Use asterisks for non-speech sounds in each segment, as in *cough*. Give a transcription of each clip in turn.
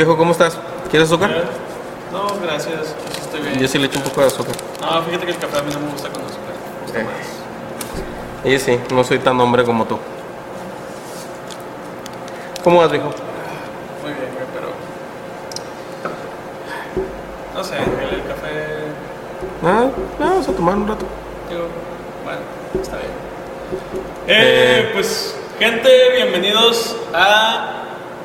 Viejo, ¿cómo estás? ¿Quieres azúcar? No, gracias. Yo sí estoy bien. Yo sí le echo un poco de azúcar. No, fíjate que el café a mí no me gusta con azúcar. Me gusta más. Y sí, no soy tan hombre como tú. ¿Cómo vas, viejo? Muy bien, güey, pero. No sé, el, café. Ah, vamos a tomar un rato. Digo, bueno, está bien. Eh, Eh. pues, gente, bienvenidos a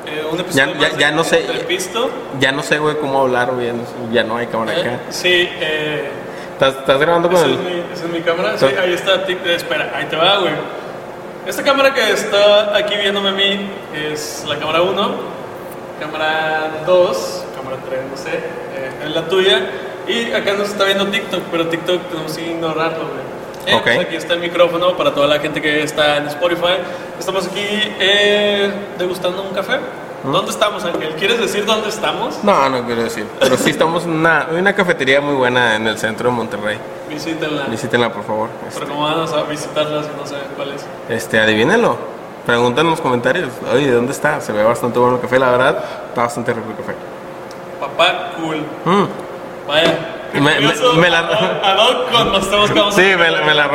eh, un episodio. Ya- ya- ya de- no sé. Pisto. Ya no sé, güey, cómo hablar, güey. ya no Ya hay cámara Eh, acá. sí, eh. ¿Estás, estás grabando con Esa es, mi, esa es mi cámara. Sí, ahí está. tic- eh, espera, ahí te va, güey. Esta cámara que está aquí viéndome a mí es la cámara 1, cámara 2, cámara 3, no sé, eh, es la tuya. Y acá nos está viendo TikTok, pero TikTok tenemos que ignorarlo, güey. Eh, Ok. pues aquí está el micrófono para toda la gente que está en Spotify. Estamos aquí eh, degustando un café. ¿Dónde estamos, Ángel? ¿Quieres decir dónde estamos? No, no quiero decir. Pero sí estamos en una, una cafetería muy buena en el centro de Monterrey. Visítenla. Visítenla, por favor. Este, Pero como vamos a visitarla si no saben cuál es. Este, adivínenlo. Preguntan en los comentarios. Oye, ¿de dónde está? Se ve bastante bueno el café, la verdad. Está bastante rico el café. Papá cool. Mm. Vaya. Me- me- me la- ad hoc con a Sí, me, tocar, me la,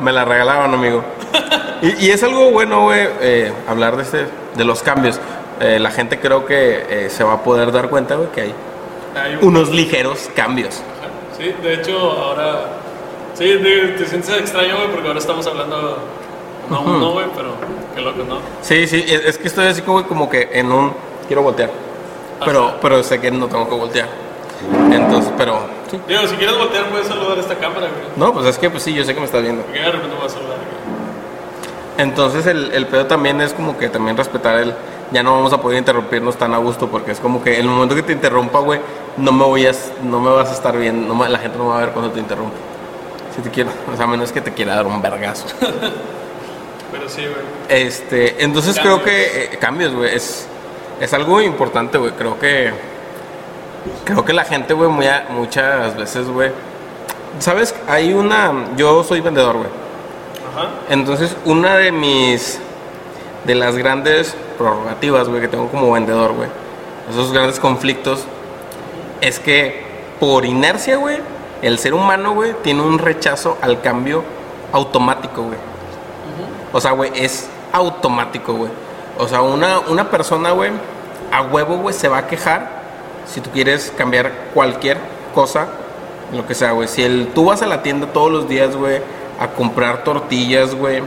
me la regalaban, amigo. *laughs* Y, y es algo bueno, güey, eh, hablar de, este, de los cambios. Eh, la gente creo que eh, se va a poder dar cuenta, güey, que hay Hay un- unos ligeros cambios. Sí, de hecho, ahora. Sí, te sientes extraño, güey, porque ahora estamos hablando. No, Ujú. uno, güey, pero qué loco, ¿no? Sí, sí, es, es que estoy así como, como que en un... Quiero voltear. Pero, pero sé que no tengo que voltear. Entonces, pero... Sí. Digo, si quieres voltear, puedes saludar a esta cámara, güey. No, pues es que pues sí, yo sé que me estás viendo. Porque de repente voy a saludar, güey. Entonces el, el pedo también es como que también respetar el... Ya no vamos a poder interrumpirnos tan a gusto porque es como que en el momento que te interrumpa, güey, no me voy a... No me vas a estar bien, no me- la gente no va a ver cuando te interrumpe. Si te quiero, o sea, a menos que te quiera dar un vergazo. *laughs* Pero sí, güey. Este, entonces Cambios. creo que eh, cambios, güey, es, es algo importante, güey. Creo que creo que la gente, güey, muchas veces, güey. ¿Sabes? Hay una yo soy vendedor, güey. Ajá. Entonces, una de mis de las grandes prerrogativas, güey, que tengo como vendedor, güey. Esos grandes conflictos es que por inercia, güey, el ser humano, güey, tiene un rechazo al cambio automático, güey. O sea, güey, es automático, güey. O sea, una, una persona, güey, a huevo, güey, se va a quejar si tú quieres cambiar cualquier cosa, lo que sea, güey. Si el, tú vas a la tienda todos los días, güey, a comprar tortillas, güey,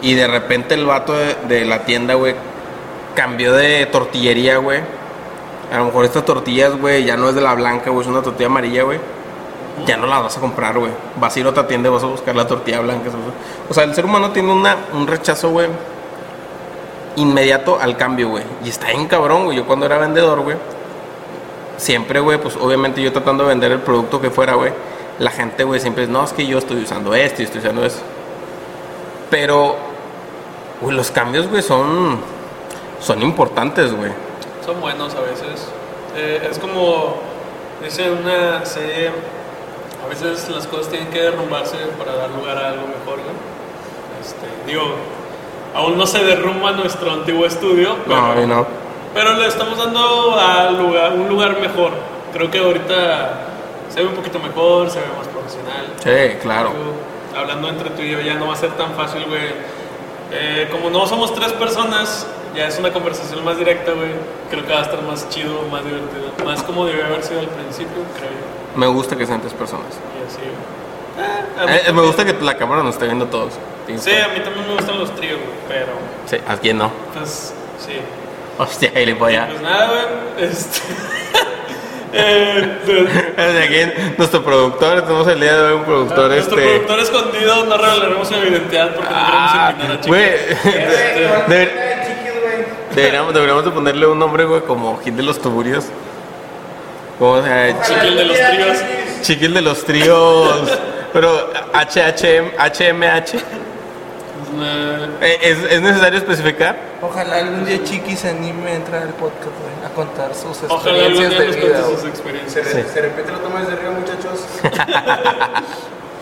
y de repente el vato de, la tienda, güey, cambió de tortillería, güey. A lo mejor estas tortillas, güey, ya no es de la blanca, güey, es una tortilla amarilla, güey. Ya no la vas a comprar, güey. Vas a ir a otra tienda y vas a buscar la tortilla blanca. O sea, el ser humano tiene una, un rechazo, güey, inmediato al cambio, güey. Y está bien cabrón, güey. Yo cuando era vendedor, güey, siempre, güey, pues obviamente yo tratando de vender el producto que fuera, güey, la gente, güey, siempre es, no, es que yo estoy usando esto y estoy usando eso. Pero, güey, los cambios, güey, son, son importantes, güey. Son buenos a veces. Eh, es como dice una serie, a veces las cosas tienen que derrumbarse para dar lugar a algo mejor, ¿no? Este, digo, aún no se derrumba nuestro antiguo estudio, pero, No, pero le estamos dando a lugar, un lugar mejor. Creo que ahorita se ve un poquito mejor, se ve más profesional. Sí, claro. Hablando entre tú y yo ya no va a ser tan fácil, güey. Eh, como no somos tres personas, ya es una conversación más directa, güey. Creo que va a estar más chido, más divertido. Más como debe haber sido al principio, creo yo. Me gusta que sean tres personas. Y así, mí Eh, me gusta que la cámara nos esté viendo todos. Sí, a mí también me gustan los tríos, güey. Pero, Sí, ¿a quién no? pues, sí. *laughs* Hostia, ahí le voy a... Pues nada, güey. Este. *laughs* eh, aquí, nuestro productor, tenemos el día de hoy un productor, Nuestro este... productor escondido, no revelaremos su identidad porque no queremos Ah, intimidar a Este, deber- deberíamos, deberíamos de ponerle un nombre, güey, como Gil de los Tuburios. Chiquil de los tríos. Chiquil de los tríos. Pero HHM, HMH. Eh, ¿Es, ¿Es necesario especificar? Ojalá algún día Chiqui se anime a entrar al podcast, güey, a contar sus Ojalá algún experiencias día de nos vida. cuente sus experiencias. Se, re- se repite la toma desde arriba, muchachos. *laughs*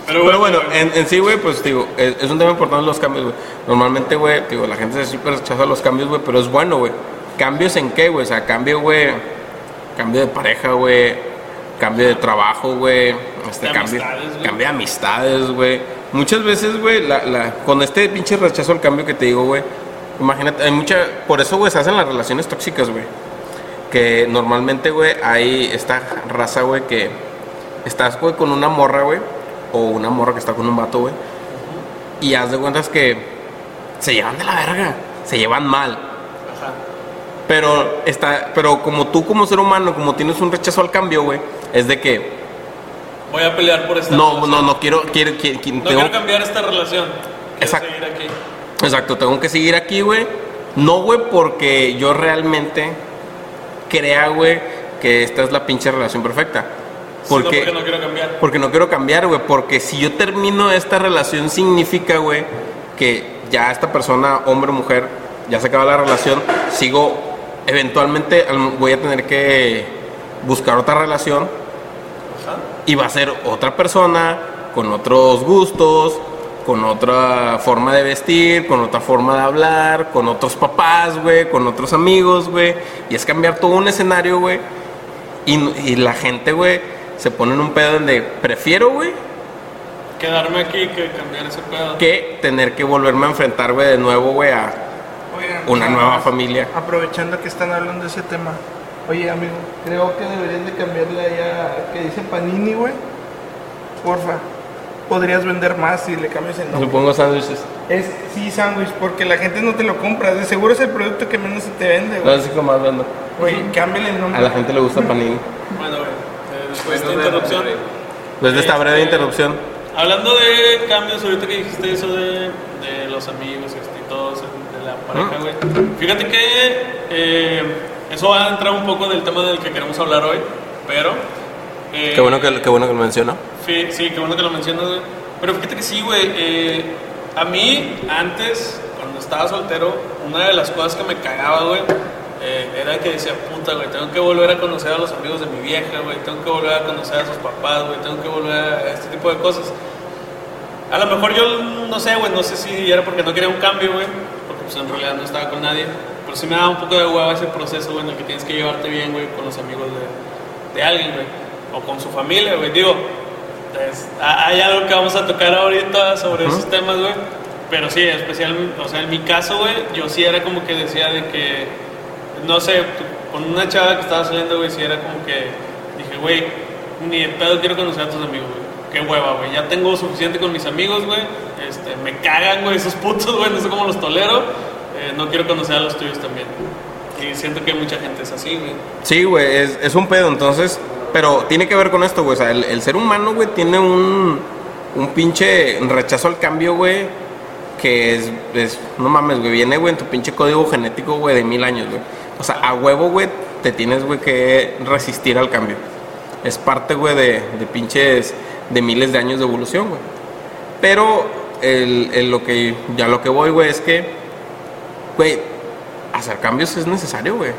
Pero bueno, en, en sí, güey, pues digo, es, es un tema importante los cambios, güey. Normalmente, güey, digo, la gente se súper rechaza los cambios, güey, pero es bueno, güey. ¿Cambios en qué, güey? O sea, cambio, güey. Cambio de pareja, güey. Cambio de trabajo, güey. Este, cambio, cambio de amistades, güey. Muchas veces, güey, la, la- con este pinche rechazo al cambio que te digo, güey. Imagínate, hay mucha. Por eso, güey, se hacen las relaciones tóxicas, güey. Que normalmente, güey, hay esta raza, güey, que estás, güey, con una morra, güey. O una morra que está con un vato, güey. Y haz de cuentas que se llevan de la verga. Se llevan mal. Pero está, pero como tú como ser humano, como tienes un rechazo al cambio, güey, es de que Voy a pelear por esta no, relación. no, no quiero, quiero, quiero, quiero- No tengo- quiero cambiar esta relación. Quiero Exacto. seguir aquí. exacto, tengo que seguir aquí, güey. No, güey, porque yo realmente crea, güey, que esta es la pinche relación perfecta. Porque, porque no quiero cambiar. porque no quiero cambiar, güey, porque si yo termino esta relación significa, güey, que ya esta persona, hombre o mujer, ya se acaba la relación, sigo, eventualmente al- voy a tener que buscar otra relación Ajá. y va a ser otra persona con otros gustos, con otra forma de vestir, con otra forma de hablar, con otros papás, güey, con otros amigos, güey. Y es cambiar todo un escenario, güey. Y, y la gente, güey, se pone en un pedo donde prefiero, güey, Quedarme aquí que cambiar ese pedo. que tener que volverme a enfrentar, güey, de nuevo, güey, a Oigan, una nada nueva más, familia. Aprovechando que están hablando de ese tema. Oye, amigo, creo que deberían de cambiarle allá que dice Panini, güey. Porfa. Podrías vender más si le cambias el nombre. Supongo sándwiches. Es sí, sándwich, porque la gente no te lo compra. De seguro es el producto que menos se te vende, No güey. sé cómo más vendo. Oye, cámbiale el nombre. A la gente le gusta panini. Bueno, güey. eh, después de esta interrupción. Desde Pues esta breve Este, interrupción. Hablando de cambios, ahorita que dijiste eso de, de los amigos este, pareja, güey. Fíjate que eh, eso va a entrar un poco del tema del que queremos hablar hoy, pero. eh, Qué bueno que, qué bueno que lo mencionó. Sí, sí, qué bueno que lo mencionas, güey. Pero fíjate que sí, güey. eh, a mí, antes, cuando estaba soltero, una de las cosas que me cagaba, güey, eh, era que decía, puta, güey, tengo que volver a conocer a los amigos de mi vieja, güey, tengo que volver a conocer a sus papás, güey, tengo que volver a este tipo de cosas. A lo mejor yo, no sé, güey, no sé si era porque no quería un cambio, güey, pues en realidad no estaba con nadie, pero sí me daba un poco de hueva ese proceso, güey, en el que tienes que llevarte bien, güey, con los amigos de, de alguien, güey, o con su familia, güey, digo, hay algo que vamos a tocar ahorita sobre esos temas, güey, pero sí, especial, o sea, en mi caso, güey, yo sí era como que decía de que, no sé, con una chava que estaba saliendo, güey, sí era como que dije, güey, ni de pedo quiero conocer a tus amigos, güey. Qué hueva, güey. Ya tengo suficiente con mis amigos, güey. Este, me cagan, güey, esos putos, güey. No sé cómo los tolero. Eh, no quiero conocer a los tuyos también. Y siento que mucha gente es así, güey. Sí, güey, es, un pedo, entonces, pero tiene que ver con esto, güey, o sea, el, el ser humano, güey, tiene un, un pinche rechazo al cambio, güey, que es, es- no mames, güey, viene, güey, en tu pinche código genético, güey, de mil años, güey. O sea, a huevo, güey, te tienes, güey, que resistir al cambio. Es parte, güey, de, de pinches, de miles de años de evolución, güey. Pero el, lo que, ya lo que voy, güey, es que, güey, hacer cambios es necesario, güey.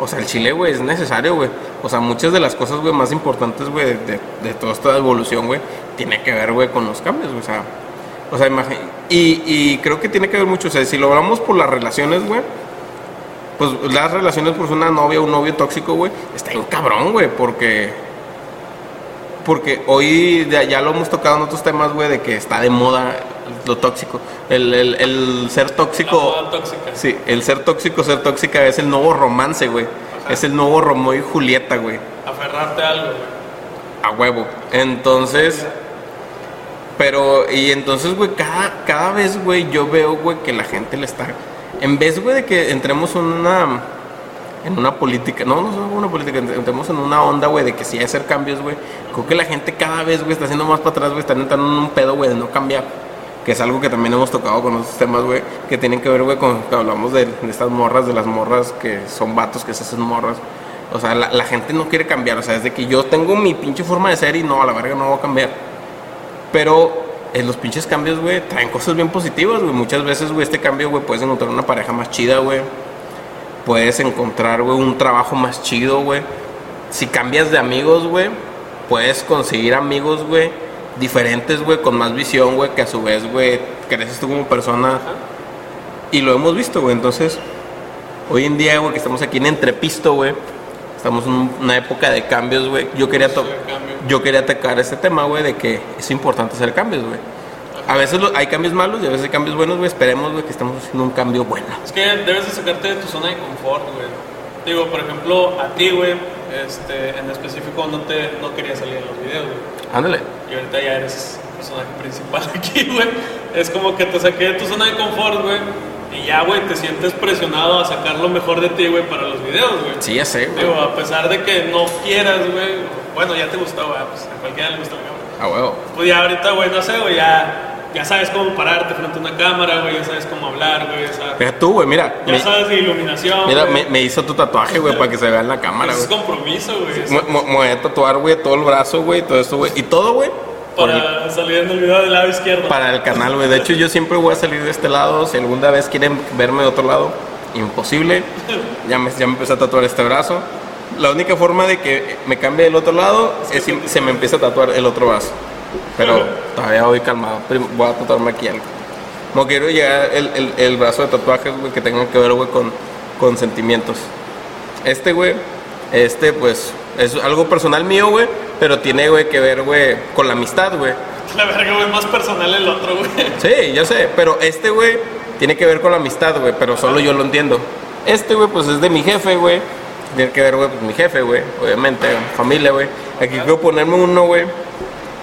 O sea, el chile, güey, es necesario, güey. O sea, muchas de las cosas, güey, más importantes, güey, de, toda esta evolución, güey, tiene que ver, güey, con los cambios, güey. O sea, o sea, y, y creo que tiene que ver mucho. O sea, si lo hablamos por las relaciones, güey, pues las relaciones, pues una novia o un novio tóxico, güey, está bien cabrón, güey, porque. Porque hoy ya, lo hemos tocado en otros temas, güey, de que está de moda lo tóxico. El, el, el ser La tóxico. moda tóxica. Sí, el ser tóxico, ser tóxica es el nuevo romance, güey. Ajá. Es el nuevo Romeo y Julieta, güey. Aferrarte a algo, güey. A huevo. Entonces, pero, y entonces, güey, cada, cada vez, güey, yo veo, güey, que la gente le está. En vez, güey, de que entremos en una. En una política, no, no es una política, entremos en una onda, güey, de que sí hay hacer cambios, güey. Creo que la gente cada vez, güey, está haciendo más para atrás, güey, están entrando en un pedo, güey, de no cambiar. Que es algo que también hemos tocado con otros temas, güey, que tienen que ver, güey, con que hablamos de, de estas morras, de las morras que son vatos que se hacen morras. O sea, la, gente no quiere cambiar, o sea, es de que yo tengo mi pinche forma de ser y no, a la verga no voy a cambiar. Pero los pinches cambios, güey, traen cosas bien positivas, güey. Muchas veces, güey, este cambio, güey, puedes encontrar una pareja más chida, güey. Puedes encontrar, güey, un trabajo más chido, güey. Si cambias de amigos, güey, puedes conseguir amigos, güey, diferentes, güey, con más visión, güey, que a su vez, güey, creces tú como persona. Y lo hemos visto, güey. Entonces, hoy en día, güey, que estamos aquí en Entrepisto, güey, estamos en una época de cambios, güey. Yo quería yo quería tocar este tema, güey, de que es importante hacer cambios, güey. A veces lo- hay cambios malos y a veces hay cambios buenos, güey. Esperemos, güey, que estemos haciendo un cambio bueno. Es que debes de sacarte de tu zona de confort, güey. Digo, por ejemplo, a ti, güey, este, en específico no te no quería salir en los videos, güey. Ándale. Y ahorita ya eres personaje principal *laughs* aquí, güey. Es como que te saqué de tu zona de confort, güey. Y ya, güey, te sientes presionado a sacar lo mejor de ti, güey, para los videos, güey. Sí, ya sé, güey. Digo, a pesar de que no quieras, güey. Bueno, ya te gustó, güey. Pues a cualquiera le gusta cámara. A huevo. Pues ya ahorita, güey, no sé, güey, ya, ya sabes cómo pararte frente a una cámara, güey. Ya sabes cómo hablar, güey. Ya sabes, Mira tú, güey, mira. ya me- sabes de iluminación. mira, güey. me, me hizo tu tatuaje, güey, para que se vea en la cámara, Eso es güey. compromiso, güey. Me, voy a tatuar, güey, todo el brazo, güey, todo esto, güey. Y todo, güey, Para salir en el video del lado izquierdo. para el canal, güey. De hecho, yo siempre voy a salir de este lado. Si alguna vez quieren verme de otro lado, imposible. *laughs* Ya me, ya me empecé a tatuar este brazo. La única forma de que me cambie del otro lado es si se me empieza a tatuar el otro brazo. Pero todavía voy calmado. Voy a tatuarme aquí algo. No quiero llegar el, el, el brazo de tatuajes, güey, que tengan que ver, güey, con, con sentimientos. Este, güey, este, pues, es algo personal mío, güey, pero tiene, güey, que ver, güey, con la amistad, güey. La verga, güey, más personal el otro, güey. Sí, yo sé, pero este, güey, tiene que ver con la amistad, güey, pero solo yo lo entiendo. Este, güey, pues es de mi jefe, güey. Tiene que ver, güey, pues mi jefe, güey, obviamente, familia, güey. Aquí quiero ponerme uno, güey,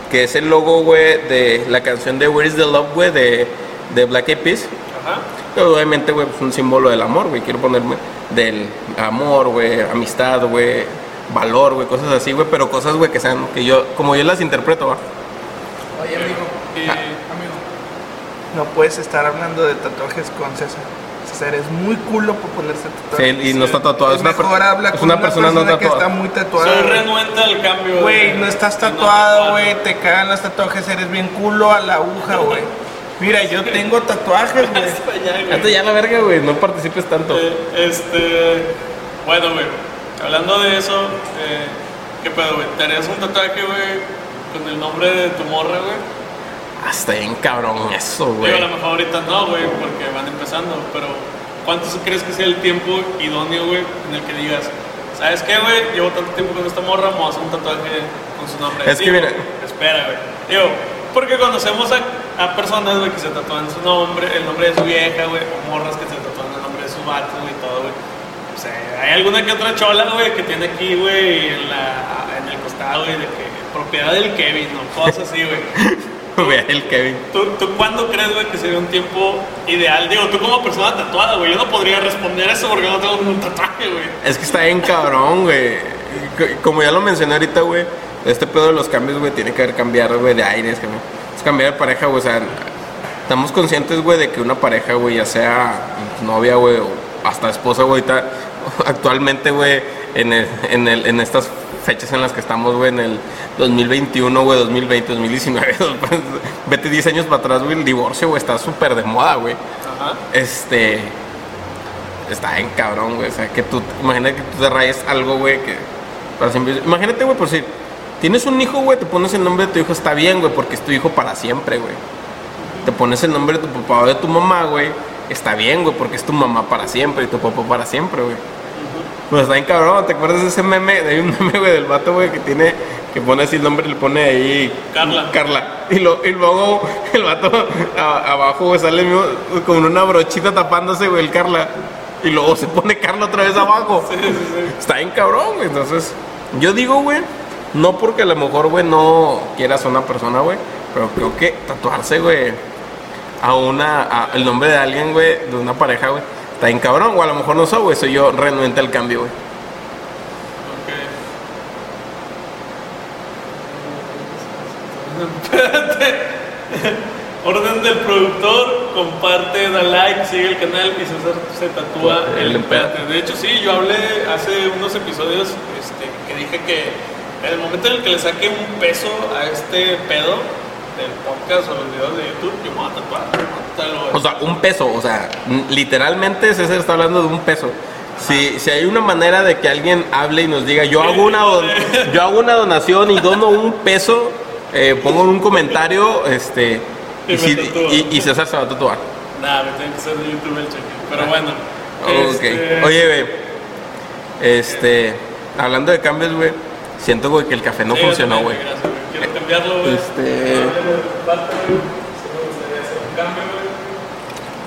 que es el logo, güey, de la canción de Where is the Love, güey, de, de Black Eyed Peas. Ajá. Obviamente, güey, pues un símbolo del amor, güey. Quiero ponerme del amor, güey, amistad, güey, valor, güey, cosas así, güey, pero cosas, güey, que sean, que yo, como yo las interpreto, va. Oye, amigo, Y, amigo, no puedes estar hablando de tatuajes con César. César es muy culo por ponerse Sí, tatuajes. y no está tatuado, es una, Mejor habla es con una una persona no que está tatuada. muy soy tatuada. renuente al cambio. Güey, no estás tatuado, güey. Te cagan los tatuajes, eres bien culo a la aguja, güey. Mira, yo tengo tatuajes, güey. *laughs* Hasta ya la verga, güey, no participes tanto. Eh, este. Bueno, güey. Hablando de eso, eh, ¿qué pedo, güey? ¿Te harías un tatuaje, güey, con el nombre de tu morra, güey? Hasta bien cabrón eso, Digo, güey. a lo mejor ahorita no, güey, porque van empezando, pero ¿cuánto crees que sea el tiempo idóneo, güey, en el que digas, ¿sabes qué, güey? Llevo tanto tiempo con esta morra, vamos a hacer un tatuaje con su nombre. Es que Digo, mira- Espera, güey. Digo, porque conocemos a, a personas, güey, que se tatúan su nombre, el nombre de su vieja, güey, o morras que se tatúan el nombre de su vato, güey, y todo, güey. O sea, hay alguna que otra chola, güey, que tiene aquí, güey, en, la, en el costado, güey, de que propiedad del Kevin, o cosas así, güey. *laughs* *laughs* Güey, el Kevin. ¿Tú, ¿Tú cuándo crees, güey, que sería un tiempo ideal? Digo, tú como persona tatuada, güey, yo no podría responder eso porque no tengo ningún tatuaje, güey. Es que está bien cabrón, güey. Como ya lo mencioné ahorita, güey, este pedo de los cambios, güey, tiene que haber cambiar, güey, de aires, güey. Es cambiar de pareja, güey, o sea, estamos conscientes, güey, de que una pareja, güey, ya sea novia, güey, o hasta esposa, güey, *laughs* actualmente, güey, en, el- en, el- en estas fechas en las que estamos, güey, en el 2021, güey, 2020, 2019, *laughs* vete 10 años para atrás, güey, el divorcio, güey, está súper de moda, güey. Ajá. Este. Está en cabrón, güey. O sea, que tú. Imagínate que tú te rayes algo, güey, que. Para siempre. Imagínate, güey, por si. Tienes un hijo, güey, te pones el nombre de tu hijo, está bien, güey, porque es tu hijo para siempre, güey. Te pones el nombre de tu papá o de tu mamá, güey, está bien, güey, porque es tu mamá para siempre y tu papá para siempre, güey. Pues está bien cabrón, ¿te acuerdas de ese meme? Hay un *laughs* meme, güey, del vato, güey, que tiene, que pone así el nombre, le pone ahí Carla. Carla. Y, lo, y luego el vato a- abajo, güey, sale mismo con una brochita tapándose, güey, el Carla. Y luego se pone Carla otra vez abajo. Sí, sí, sí. Está bien cabrón, güey. Entonces, yo digo, güey, no porque a lo mejor, güey, no quieras a una persona, güey, pero creo que tatuarse, güey, a una, a el nombre de alguien, güey, de una pareja, güey, está bien cabrón. O a lo mejor no soy, güey, soy yo renuente al cambio, güey. Ok. Espérate. *laughs* Orden del productor, comparte, da like, sigue el canal y César se tatúa El el. De hecho, sí, yo hablé hace unos episodios este, que dije que en el momento en el que le saque un peso a este pedo del podcast o los videos de YouTube, yo me voy a tatuar. O sea, un peso, o sea, literalmente César está hablando de un peso. Si, si hay una manera de que alguien hable y nos diga, yo hago una, don- *laughs* yo hago una donación y dono un peso, eh, pongo en un comentario, este, Y si- tatúo. y- y César se va a tatuar. Nada, me tiene que ser de YouTube el cheque. Pero bueno, Ok. Este- Oye, güey. Este. Hablando de cambios, güey. Siento, güey, que el café no Sí, funcionó, güey. Quiero cambiarlo, güey. Este-.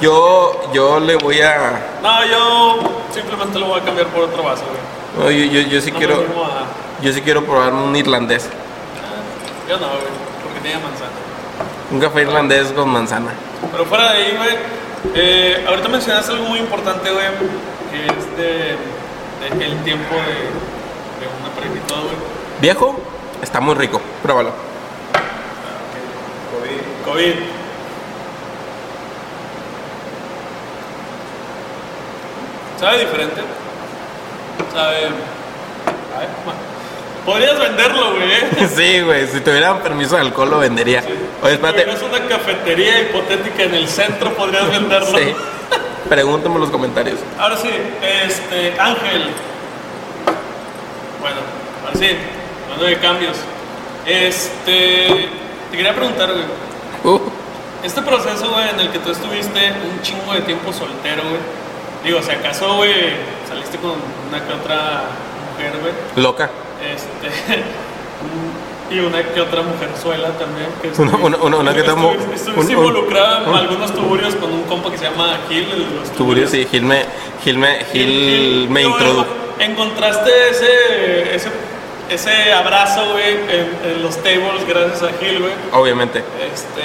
Yo, yo le voy a. No, yo simplemente lo voy a cambiar por otro vaso, güey. no, yo, yo, yo sí No quiero. a- Yo sí quiero probar un irlandés. Yo no, güey, porque tenía manzana. Un café irlandés con manzana. Pero fuera de ahí, güey, eh, ahorita mencionaste algo muy importante, güey, que es de, de el tiempo de, de una pareja y todo, güey. Viejo, está muy rico. Pruébalo. COVID. ¿Sabe diferente? ¿Sabe? Ay, Podrías venderlo, güey. ¿eh? *laughs* Sí, güey. Si tuvieran permiso de alcohol lo vendería. Oye, espérate. Es una cafetería hipotética en el centro, podrías venderlo. Sí. *laughs* Pregúntame en los comentarios. Ahora sí, este, Ángel. Bueno, ahora sí, hablando de cambios. Este, te quería preguntar, güey. Uh, Este proceso, güey, en el que tú estuviste un chingo de tiempo soltero, güey. Digo, si acaso, güey, saliste con una que otra mujer, güey. loca. Este. *laughs* Y una que otra mujerzuela también. Que Una- una- una- una que estuvi- Estuviste involucrada en un- algunos tuburios con un compa que se llama Gil, los Tuburios, sí. Gil me, Gil me, Gil me Digo, introdujo. Encontraste ese, ese, ese abrazo, güey, en, en los tables gracias a Gil, güey. Obviamente. Este,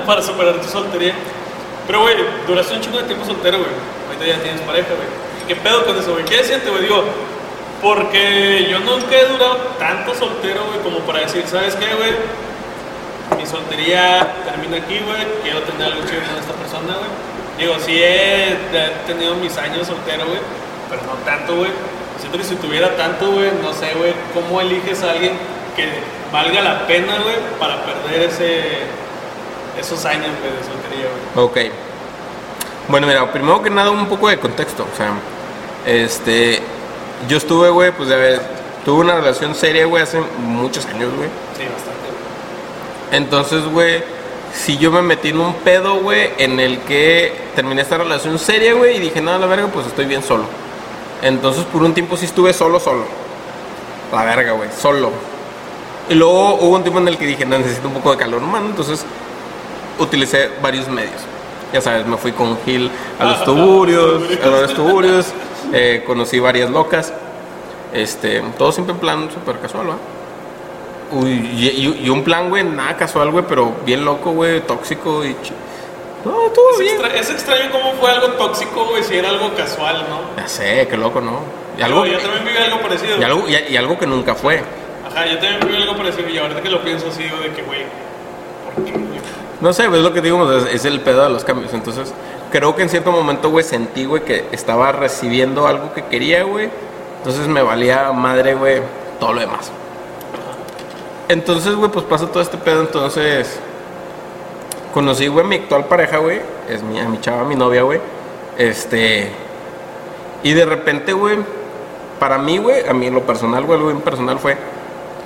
*laughs* para superar tu soltería. Pero, güey, duraste un chingo de tiempo soltero, güey. Ahorita ya tienes pareja, güey. ¿Qué pedo con eso, güey? ¿Qué sientes, güey? Digo, porque yo nunca he durado tanto soltero, güey, como para decir, ¿sabes qué, güey? Mi soltería termina aquí, güey. Quiero tener algo chido con esta persona, güey. Digo, sí he he tenido mis años soltero, güey, pero no tanto, güey. Siento que si tuviera tanto, güey, no sé, güey, ¿cómo eliges a alguien que valga la pena, güey, para perder ese, esos años, güey, de soltería, güey? Ok. Bueno, mira, primero que nada un poco de contexto. O sea, este, yo estuve, güey, pues ya ves, tuve una relación seria, güey, hace muchos años, güey. Sí, bastante. Entonces, güey, si yo me metí en un pedo, güey, en el que terminé esta relación seria, güey, y dije, no, la verga, pues estoy bien solo. Entonces, por un tiempo sí estuve solo, solo. La verga, güey, solo. Y luego hubo un tiempo en el que dije, no, necesito un poco de calor humano, entonces utilicé varios medios. Ya sabes, me fui con Gil a los *laughs* tuburios, a los tuburios, eh, conocí varias locas. Este, todo siempre en plan súper casual, ¿va? Uy, y, un plan, güey, nada casual, güey, pero bien loco, güey, tóxico y... chi- No, estuvo Es, bien. extra- es extraño cómo fue algo tóxico, güey, si era algo casual, ¿no? Ya sé, qué loco, ¿no? Y algo, Digo, yo también viví algo parecido. y algo, y- y algo que nunca fue. Ajá, yo también viví algo parecido y ahorita que lo pienso así, digo de que, güey, ¿por qué, güey? No sé, pues, es lo que digo, es, es el pedo de los cambios. Entonces, creo que en cierto momento, güey, sentí, güey, que estaba recibiendo algo que quería, güey. Entonces me valía madre, güey, todo lo demás. Entonces, güey, pues pasa todo este pedo. Entonces, conocí, güey, mi actual pareja, güey. Es mi, a mi chava, mi novia, güey. Este. Y de repente, güey, para mí, güey, a mí lo personal, güey, bien personal fue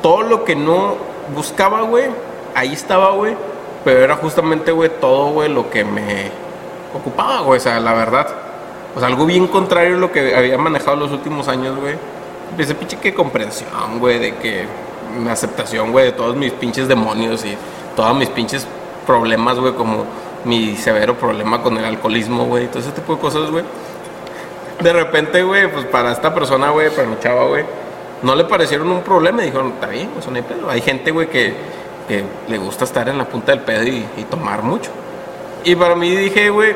todo lo que no buscaba, güey, ahí estaba, güey. Pero era justamente, güey, todo, güey, lo que me ocupaba, güey. O sea, la verdad. O sea, algo bien contrario a lo que había manejado los últimos años, güey. Ese pinche que comprensión, güey, de que una aceptación, güey, de todos mis pinches demonios y todos mis pinches problemas, güey, como mi severo problema con el alcoholismo, güey, todo ese tipo de cosas, güey. De repente, güey, pues para esta persona, güey, para mi chava, güey, no le parecieron un problema y dijeron, está bien, eso no hay pedo. Hay gente, güey, que, que le gusta estar en la punta del pedo y, y tomar mucho. Y para mí dije, güey,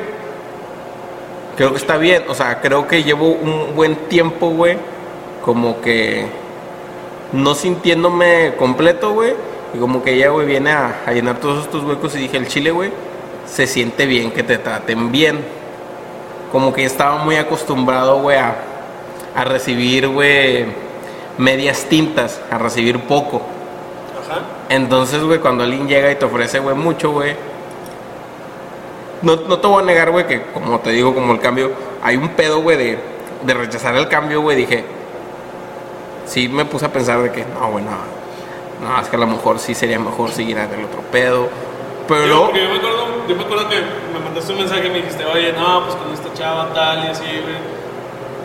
creo que está bien. O sea, creo que llevo un buen tiempo, güey, como que no sintiéndome completo, güey. Y como que ella, güey, viene a, a llenar todos estos huecos y dije, el chile, güey, se siente bien que te traten bien. Como que estaba muy acostumbrado, güey, a, a recibir, güey, medias tintas, a recibir poco. Ajá. Entonces, güey, cuando alguien llega y te ofrece, güey, mucho, güey. No, no te voy a negar, güey, que como te digo, como el cambio, hay un pedo, güey, de, de rechazar el cambio, güey. Dije, sí me puse a pensar de que, no, güey, no. No, es que a lo mejor sí sería mejor seguir en el otro pedo. Pero Yo, porque yo, me acuerdo, yo me acuerdo que me mandaste un mensaje y me dijiste, oye, no, pues con esta chava tal y así, güey.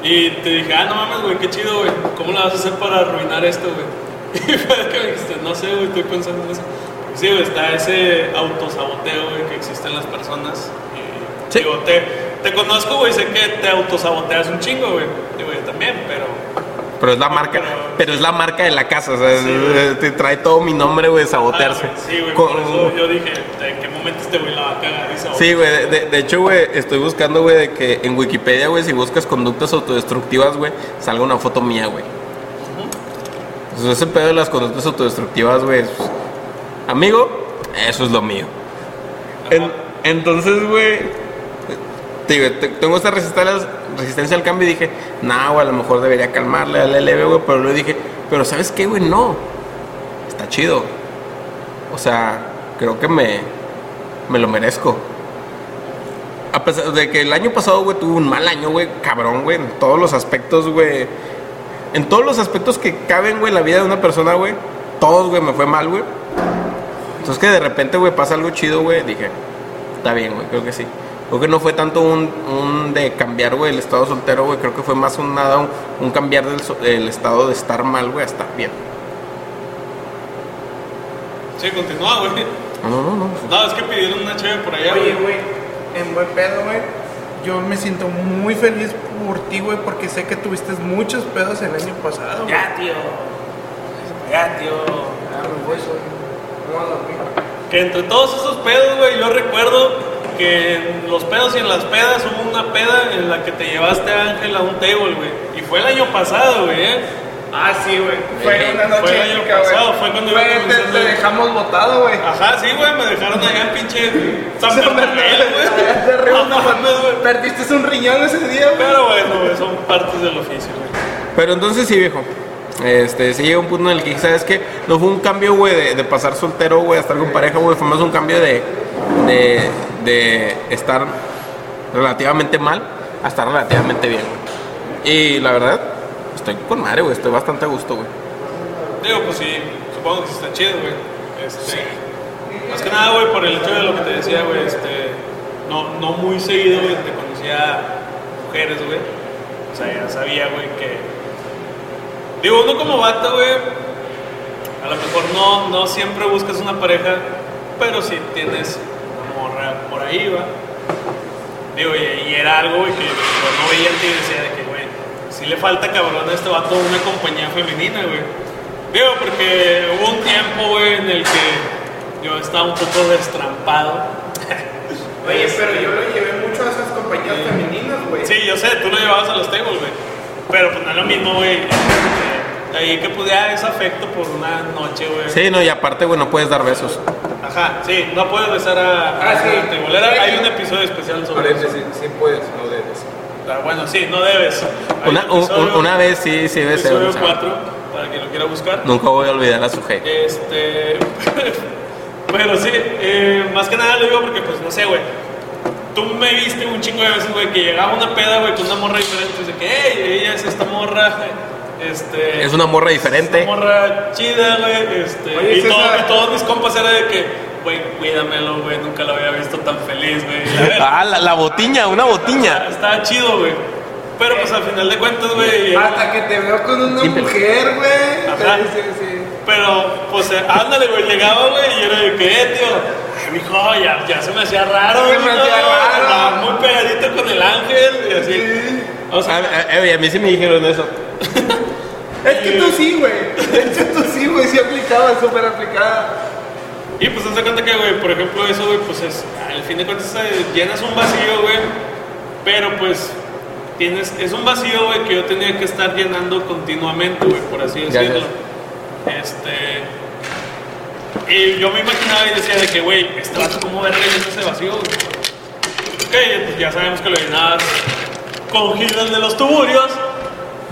Y te dije, ah, no mames, güey, qué chido, güey. ¿Cómo la vas a hacer para arruinar esto, güey? *laughs* Y fue que me dijiste, no sé, güey, estoy pensando en eso. Porque sí, güey, está ese autosaboteo, güey, que existe en las personas. Y, Sí. Digo, te, te conozco, güey, sé que te autosaboteas un chingo, güey. Digo, yo también, pero... Pero es la marca, Pero- pero es la marca de la casa, o sea, Sí, te trae todo mi nombre, güey, Ah, sabotearse. güey, sí, güey, Con- por eso yo dije, ¿en qué momento este güey la va a cagar? Sí, güey, de, hecho, güey, estoy buscando, güey, de que en Wikipedia, güey, si buscas conductas autodestructivas, güey, salga una foto mía, güey. Entonces, ese pedo de las conductas autodestructivas, güey, amigo, eso es lo mío. En- entonces, güey, tengo esta resistencia, resistencia al cambio y dije, nah, güey, a lo mejor debería calmarle al LB, güey, pero luego dije, pero ¿sabes qué, güey? No, está chido. O sea, creo que me, me lo merezco. A pesar de que el año pasado, güey, tuve un mal año, güey, cabrón, güey, en todos los aspectos, güey. En todos los aspectos que caben, güey, la vida de una persona, güey, todos, güey, me fue mal, güey. Entonces que de repente, güey, pasa algo chido, güey, dije, está bien, güey, creo que sí. Creo que no fue tanto un, un de cambiar, güey, el estado soltero, güey, creo que fue más un nada, un, un cambiar del, so- del estado de estar mal, güey, a estar bien. Sí, continúa, güey. No, no, no, no. Es que pidieron una chévere por allá, Oye, güey. en buen pedo, güey. Yo me siento muy feliz por ti, güey, porque sé que tuviste muchos pedos el año pasado. Ya, tío. Ya, tío. Ya me voy, soy. Que entre todos esos pedos, güey, yo recuerdo que en los pedos y en las pedas hubo una peda en la que te llevaste a Ángel a un table, güey. Y fue el año pasado, güey, ¿eh? Ah, sí, güey. Fue Eh, una fue noche el año épica, pasado, fue cuando iba Fue- te, te dejamos botado, güey. Ajá, sí, güey, me dejaron allá en pinche San güey. Perdiste un riñón ese día, güey. Pero bueno, güey, son partes del oficio, güey. Pero entonces sí, viejo. Este, sí llega un punto en el que, ¿sabes qué? No fue un cambio, güey, de, de pasar soltero, güey, a estar con pareja, güey. Fue más un cambio de, de, de estar relativamente mal a estar relativamente bien, güey. Y la verdad, estoy con madre, güey. Estoy bastante a gusto, güey. Digo, pues sí, supongo que sí está chido, güey. Este, Más que nada, güey, por el hecho de lo que te decía, güey, este, no, no muy seguido, güey, te conocía mujeres, güey. O sea, ya sabía, güey, que... Digo, uno como vato, güey, a lo mejor no, no siempre buscas una pareja, pero sí tienes por ahí, va. Digo, y, y era algo, que yo no veía ti y decía de que, güey, sí le falta cabrón a este vato una compañía femenina, güey. Digo, porque hubo un tiempo, güey, en el que yo estaba un poco destrampado. *laughs* Oye, pero yo lo llevé mucho a esas compañías femeninas, güey. Sí, yo sé, tú lo llevabas a los tables, güey. Pero pues no es lo mismo, güey. Ahí que pudiera ese afecto por una noche, güey. Sí, no, y aparte, güey, no puedes dar besos. Ajá, sí, no puedes besar a, Ah, a sí. Hay un episodio especial sobre eso. Paréntesis, sí puedes, no debes. Ah, bueno, sí, no debes. Una, un episodio- una vez sí, sí debe ser. Episodio o sea, 4, para quien lo quiera buscar. Nunca voy a olvidar a su G. Este. *laughs* Pero sí, eh, más que nada lo digo porque, pues, no sé, güey. Tú me viste un chingo de veces, güey, que llegaba una peda, güey, con una morra diferente. Y dice que, hey, ella es esta morra. Este. Es una morra diferente. Una morra chida, güey. Este. Oye, y, todo- César. y todos mis compas era de que, güey, cuídamelo, güey. Nunca lo había visto tan feliz, güey. *laughs* Ah, la, la botiña, una botiña. Estaba chido, güey. Pero, pues, al final de cuentas, güey. Hasta que te veo con una mujer, güey. Ajá. Sí, sí, sí. Pero, pues, eh, ándale, güey, llegaba, güey, y era de que, eh, tío, ay, mijo, ya, ya se me hacía raro, Se me güey, hacía ¿no? raro. Estaba muy pegadito con el ángel, y así. O sea, a- a- a mí sí me dijeron eso. Es que tú sí, güey. Es que tú sí, güey. Sí aplicaba, súper aplicada. y pues, haz de cuenta que, güey, por ejemplo, eso, güey, pues, es, al fin de cuentas, eh, llenas un vacío, güey, pero, pues, tienes, es un vacío, güey, que yo tenía que estar llenando continuamente, güey, por así decirlo. Este... Y yo me imaginaba y decía de que, güey, este vato, ¿cómo verga llena ese vacío, güey? Ok, pues ya sabemos que lo llenabas con giras de los tuburios,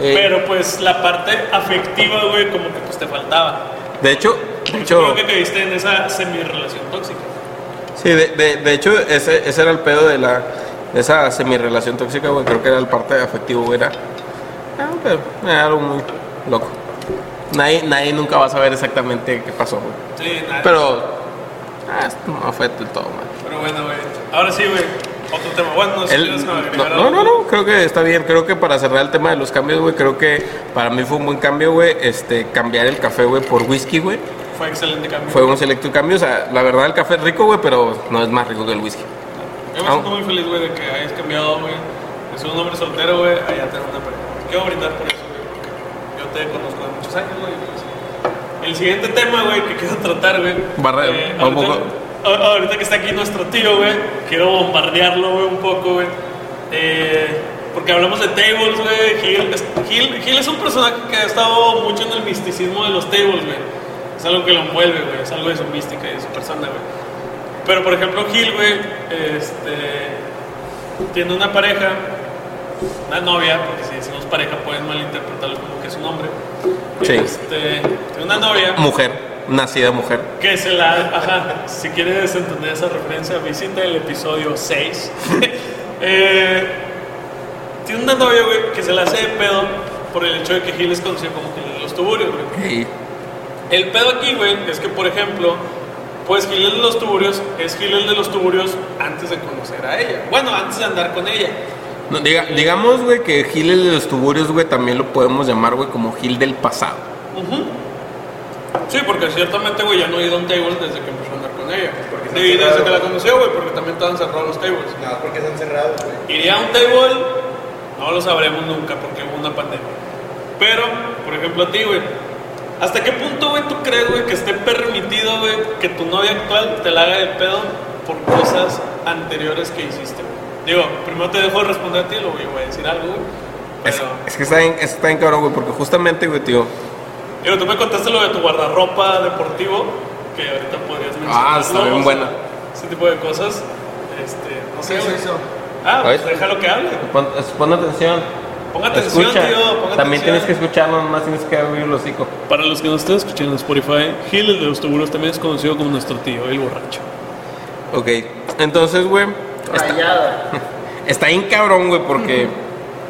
Sí. pero pues la parte afectiva, güey, como que pues te faltaba. De hecho, de hecho, creo que caíste en esa semi-relación tóxica. sí, de, de, de hecho, ese, ese era el pedo de la de esa semi-relación tóxica, güey. Creo que era el parte afectivo, güey. Era, ah, pero era algo muy loco. Nadie, nadie nunca va a saber exactamente qué pasó, güey. Sí, nada. Pero, ah, esto no fue del todo mal. Pero bueno, güey. Ahora sí, güey. Otro tema. Bueno, no sé si El- quieres no, no, no, no, creo que está bien. Creo que para cerrar el tema de los cambios, güey, creo que para mí fue un buen cambio, güey, este, cambiar el café, güey, por whisky, güey. Fue excelente cambio. Fue un selecto cambio. O sea, la verdad, el café es rico, güey, pero no es más rico que el whisky. Yo me siento muy feliz, güey, de que hayas cambiado, güey. Ser un hombre soltero, güey, a ya tener una pareja. Quiero brindar por eso, güey, porque yo te conozco de muchos años, güey. pues, El siguiente tema, güey, que quiero tratar, güey. Barra- eh, un poco. Ahorita que está aquí nuestro tío, güey, quiero bombardearlo, güey, un poco, güey. Eh, porque hablamos de tables, güey. Gil, Gil, Gil es un personaje que ha estado mucho en el misticismo de los tables, güey. Es algo que lo envuelve, güey. Es algo de su mística y de su persona, güey. Pero por ejemplo, Gil, güey, este, tiene una pareja, una novia, porque si decimos pareja pueden malinterpretarlo como que es un hombre. Sí. Este, tiene una novia Mujer, nacida mujer. que se la. Ajá, si quieres entender esa referencia, visita el episodio 6. *laughs* Eh, tiene una novia, güey, que se la hace de pedo por el hecho de que Gil es conocido como Gil de los tuburios, güey. Y El pedo aquí, güey, es que, por ejemplo, pues Gil de los tuburios es Gil el de los tuburios antes de conocer a ella. Bueno, antes de andar con ella. no, diga- digamos, güey, que Gil el de los tuburios, güey, también lo podemos llamar, güey, como Gil del pasado. Sí, porque ciertamente, güey, ya no ha ido a un table desde que empezó a andar con ella. Porque Sí, desde cerrado, que la conoció, güey, porque también estaban cerrados los tables. No, porque están cerrados, güey. ¿Iría a un table? No lo sabremos nunca porque hubo una pandemia. Pero, por ejemplo, a ti, güey. ¿Hasta qué punto, güey, tú crees, güey, que esté permitido, güey, que tu novia actual te la haga de pedo por cosas anteriores que hiciste, güey? Digo, primero te dejo responder a ti, luego yo voy a decir algo, güey. Es, Pero, es que está bien, está bien cabrón, güey, porque justamente, güey, tío. Digo, tú me contaste lo de tu guardarropa deportivo, que ahorita podrías mencionar. Ah, está bien buena. Ese tipo de cosas. Este, no sé, ¿Qué es eso? Ah, pues déjalo que hable. Pon, pon atención. Ponga atención, Escucha. tío. Ponga También atención. tienes que escucharlo, nomás tienes que abrir el hocico. Para los que nos estén escuchando en Spotify, Gil el de los Tuburos también es conocido como nuestro tío, el borracho. Ok, entonces, güey, está, *laughs* está bien cabrón, güey, porque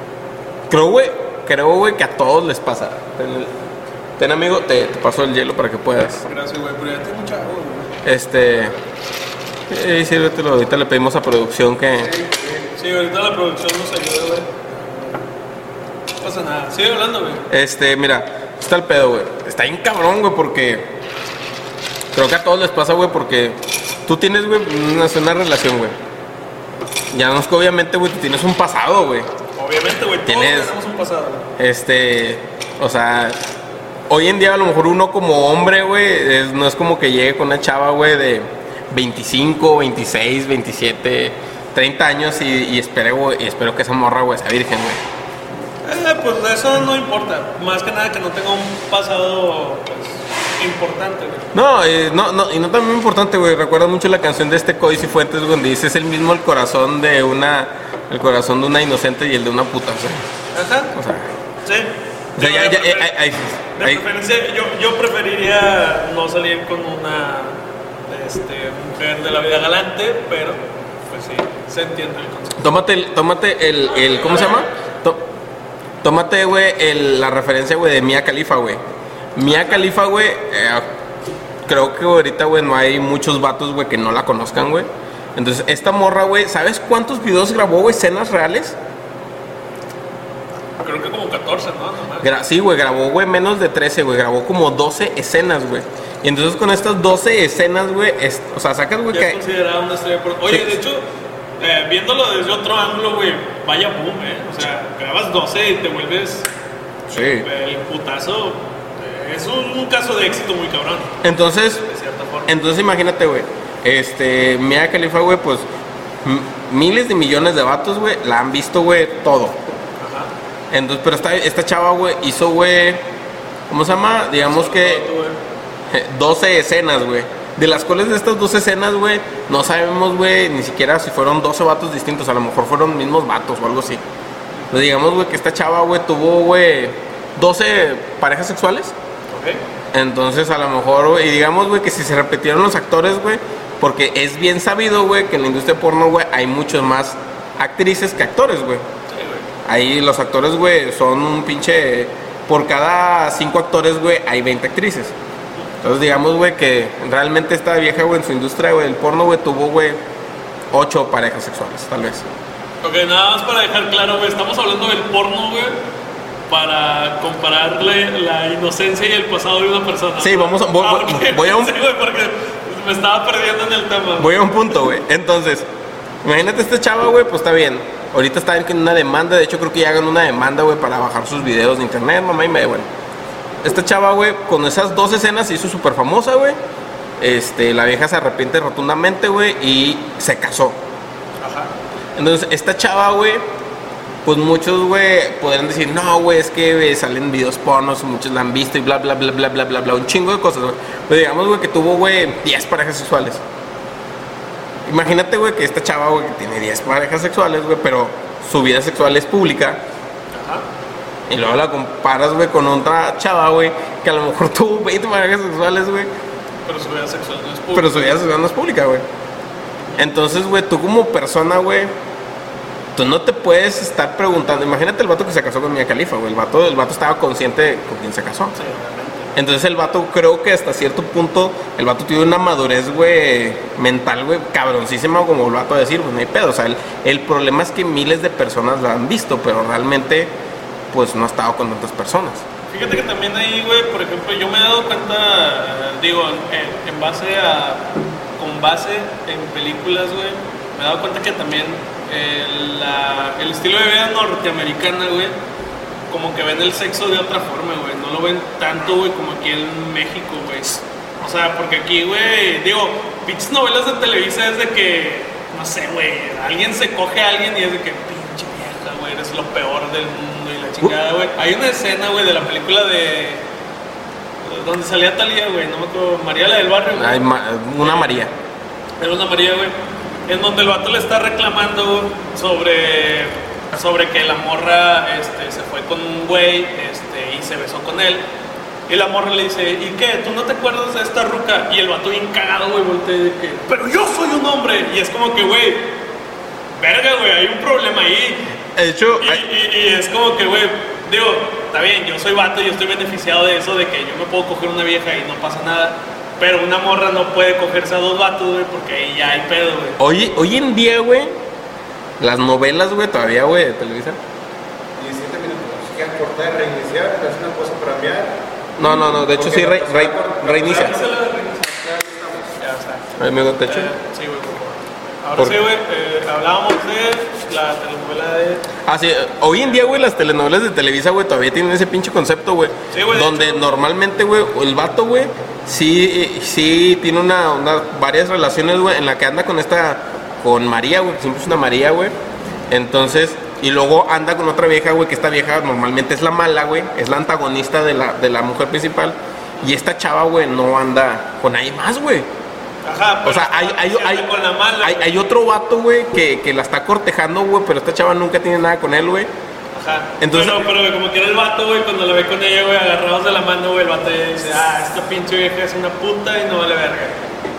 *laughs* creo, güey, creo, güey, que a todos les pasa. Ten, amigo, te, te paso el hielo para que puedas. Gracias, güey, pero ya tengo mucha agua, güey. Este, eh, sírvetelo, ahorita le pedimos a producción que... Sí, ahorita la producción nos ayuda, güey. No pasa nada. Sigue hablando, güey. Este, mira, está el pedo, güey. Está bien cabrón, güey, porque creo que a todos les pasa, güey, porque tú tienes, güey, una, una relación, güey. Ya no es que obviamente, güey, tú tienes un pasado, güey. Obviamente, güey, todos Tienes- tenemos un pasado. Este, o sea, hoy en día a lo mejor uno como hombre, güey, es- no es como que llegue con una chava, güey, de 25, 26, 27, 30 años y, y espere, güey, y espero que esa morra, güey, sea virgen, güey. Eh, pues eso no importa. Más que nada que no tenga un pasado pues, importante, güey. No, eh, no, no, y no muy importante, güey. Recuerdo mucho la canción de este Cody Cifuentes donde dice es el mismo el corazón de una, el corazón de una inocente y el de una puta. O sea, Ajá. o sea, Sí. o sea, ya, de ya, prefer- eh, ahí- de ahí- preferencia, yo, yo preferiría no salir con una este, mujer de la vida galante, pero pues sí, se entiende el concepto. Tómate, el, tómate el, el, ¿cómo se llama? Tó- tómate, güey, el- la referencia, güey, de Mia Khalifa, güey. Mia Khalifa, güey, eh, creo que ahorita, güey, no hay muchos vatos, güey, que no la conozcan, güey. Entonces, esta morra, güey, ¿sabes cuántos videos grabó, güey, escenas reales? Creo que como 14, ¿no? Gra- sí, güey, grabó, güey, menos de 13, güey, grabó como 12 escenas, güey. Y entonces con estas 12 escenas, güey, es- o sea, sacas, güey, que... considerada una estrella por... Oye, Sí. de hecho, eh, viéndolo desde otro ángulo, güey, vaya boom, ¿eh? O sea, grabas 12 y te vuelves Sí. el putazo. es un, un caso de éxito muy cabrón, Entonces, de cierta forma. Entonces imagínate, güey. Este, Mia Khalifa, güey, pues miles de millones de vatos, güey, la han visto, güey, todo. Entonces, pero esta, esta chava, güey, hizo, güey, ¿cómo se llama? Digamos que Todo, güey. eh, 12 escenas, güey. De las cuales de estas 12 escenas, güey, no sabemos, güey, ni siquiera si fueron 12 vatos distintos. A lo mejor fueron mismos vatos o algo así. Entonces, digamos, güey, que esta chava, güey, tuvo, güey, 12 parejas sexuales. Ok. Entonces, a lo mejor, güey, y digamos, güey, que si se repitieron los actores, güey, porque es bien sabido, güey, que en la industria porno, güey, hay muchos más actrices que actores, güey. Ahí los actores, güey, son un pinche. Por cada cinco actores, güey, hay 20 actrices. Entonces, digamos, güey, que realmente esta vieja, güey, en su industria, güey, el porno, güey, tuvo, güey, ocho parejas sexuales, tal vez. Ok, nada más para dejar claro, güey, estamos hablando del porno, güey, para compararle la inocencia y el pasado de una persona. Sí, vamos a- voy- Ah, voy- ok. voy a un- *laughs* Sí, güey, porque me estaba perdiendo en el tema. Voy a un punto, güey. Entonces, imagínate este chava, güey, pues está bien. Ahorita está en una demanda, de hecho creo que ya hagan una demanda, güey, para bajar sus videos de internet, mamá y me, bueno. Esta chava, güey, con esas dos escenas se hizo súper famosa, güey. Este, la vieja se arrepiente rotundamente, güey, y se casó. Ajá. Entonces, esta chava, güey, pues muchos, güey, podrían decir, no, güey, es que güey, salen videos pornos, muchos la han visto y bla, bla, bla, bla, bla, bla, bla, un chingo de cosas, güey. Pero digamos, güey, que tuvo, güey, 10 parejas sexuales. Imagínate, güey, que esta chava, güey, que tiene 10 parejas sexuales, güey, pero su vida sexual es pública. Ajá. Y luego la comparas, güey, con otra chava, güey, que a lo mejor *laughs* tuvo 20 parejas sexuales, güey, Pero su vida sexual no es pública. pero su vida sexual no es pública, güey. Entonces, güey, tú como persona, güey, tú no te puedes estar preguntando. Imagínate el vato que se casó con Mia Khalifa, güey. El vato, el vato estaba consciente con quién se casó. Sí, obviamente. Entonces el vato, creo que hasta cierto punto, el vato tiene una madurez, güey, mental, güey, cabroncísima, como el vato a decir, pues no hay pedo. O sea, el, el problema es que miles de personas la han visto, pero realmente, pues no ha estado con tantas personas. Fíjate que también ahí, güey, por ejemplo, yo me he dado cuenta, eh, digo, en, base a, con base en películas, güey, me he dado cuenta que también el, la- el estilo de vida norteamericana, güey, como que ven el sexo de otra forma, güey, no lo ven tanto, güey, como aquí en México, güey. O sea, porque aquí, güey, digo, pinches novelas de Televisa es de que, no sé, güey, alguien se coge a alguien y es de que, pinche vieja, güey, eres lo peor del mundo y la chingada, güey. Hay una escena, güey, de la película de. donde salía Talía, güey, no me acuerdo, María la del barrio, güey. Hay ma- una María. Era una María, güey. En donde el vato le está reclamando sobre, sobre que la morra este, se fue con un güey este, y se besó con él. Y la morra le dice, ¿y qué? ¿Tú no te acuerdas de esta ruca? Y el vato bien cagado, güey, voltea de que, pero yo soy un hombre. Y es como que, güey, verga, güey, hay un problema ahí. De hecho, Y, y- y es como que, güey, digo, está bien, yo soy vato y yo estoy beneficiado de eso, de que yo me puedo coger una vieja y no pasa nada. Pero una morra no puede cogerse a dos vatos, güey, porque ahí ya hay pedo, güey. hoy, hoy en día, güey, las novelas, güey, todavía, güey, de Televisa. 17 minutos. ¿Quieren cortar, reiniciar? ¿Es una cosa para enviar? No, no, no, de hecho sí, re- re- reinicia. Amigo, te echo. Eh, sí, güey, por favor. Ahora Por- sí, güey, eh, hablábamos de la telenovela de... Ah, sí, hoy en día, güey, las telenovelas de Televisa, güey, todavía tienen ese pinche concepto, güey. Sí, güey, de donde hecho. normalmente, güey, el vato, güey, sí, sí tiene una, una- varias relaciones, güey, en la que anda con esta, con María, güey, que siempre es una María, güey. Entonces, y luego anda con otra vieja, güey, que esta vieja normalmente es la mala, güey, es la antagonista de la, de la mujer principal. Y esta chava, güey, no anda con nadie más, güey. Ajá, O sea, hay, hay, hay, con la mala, hay, hay otro vato, güey, que, que la está cortejando, güey, pero esta chava nunca tiene nada con él, güey. Ajá. Entonces- pero, pero güey, como que era el vato, güey, cuando la ve con ella, güey, agarrados de la mano, güey, el vato dice, ah, esta pinche vieja es una puta y no vale verga.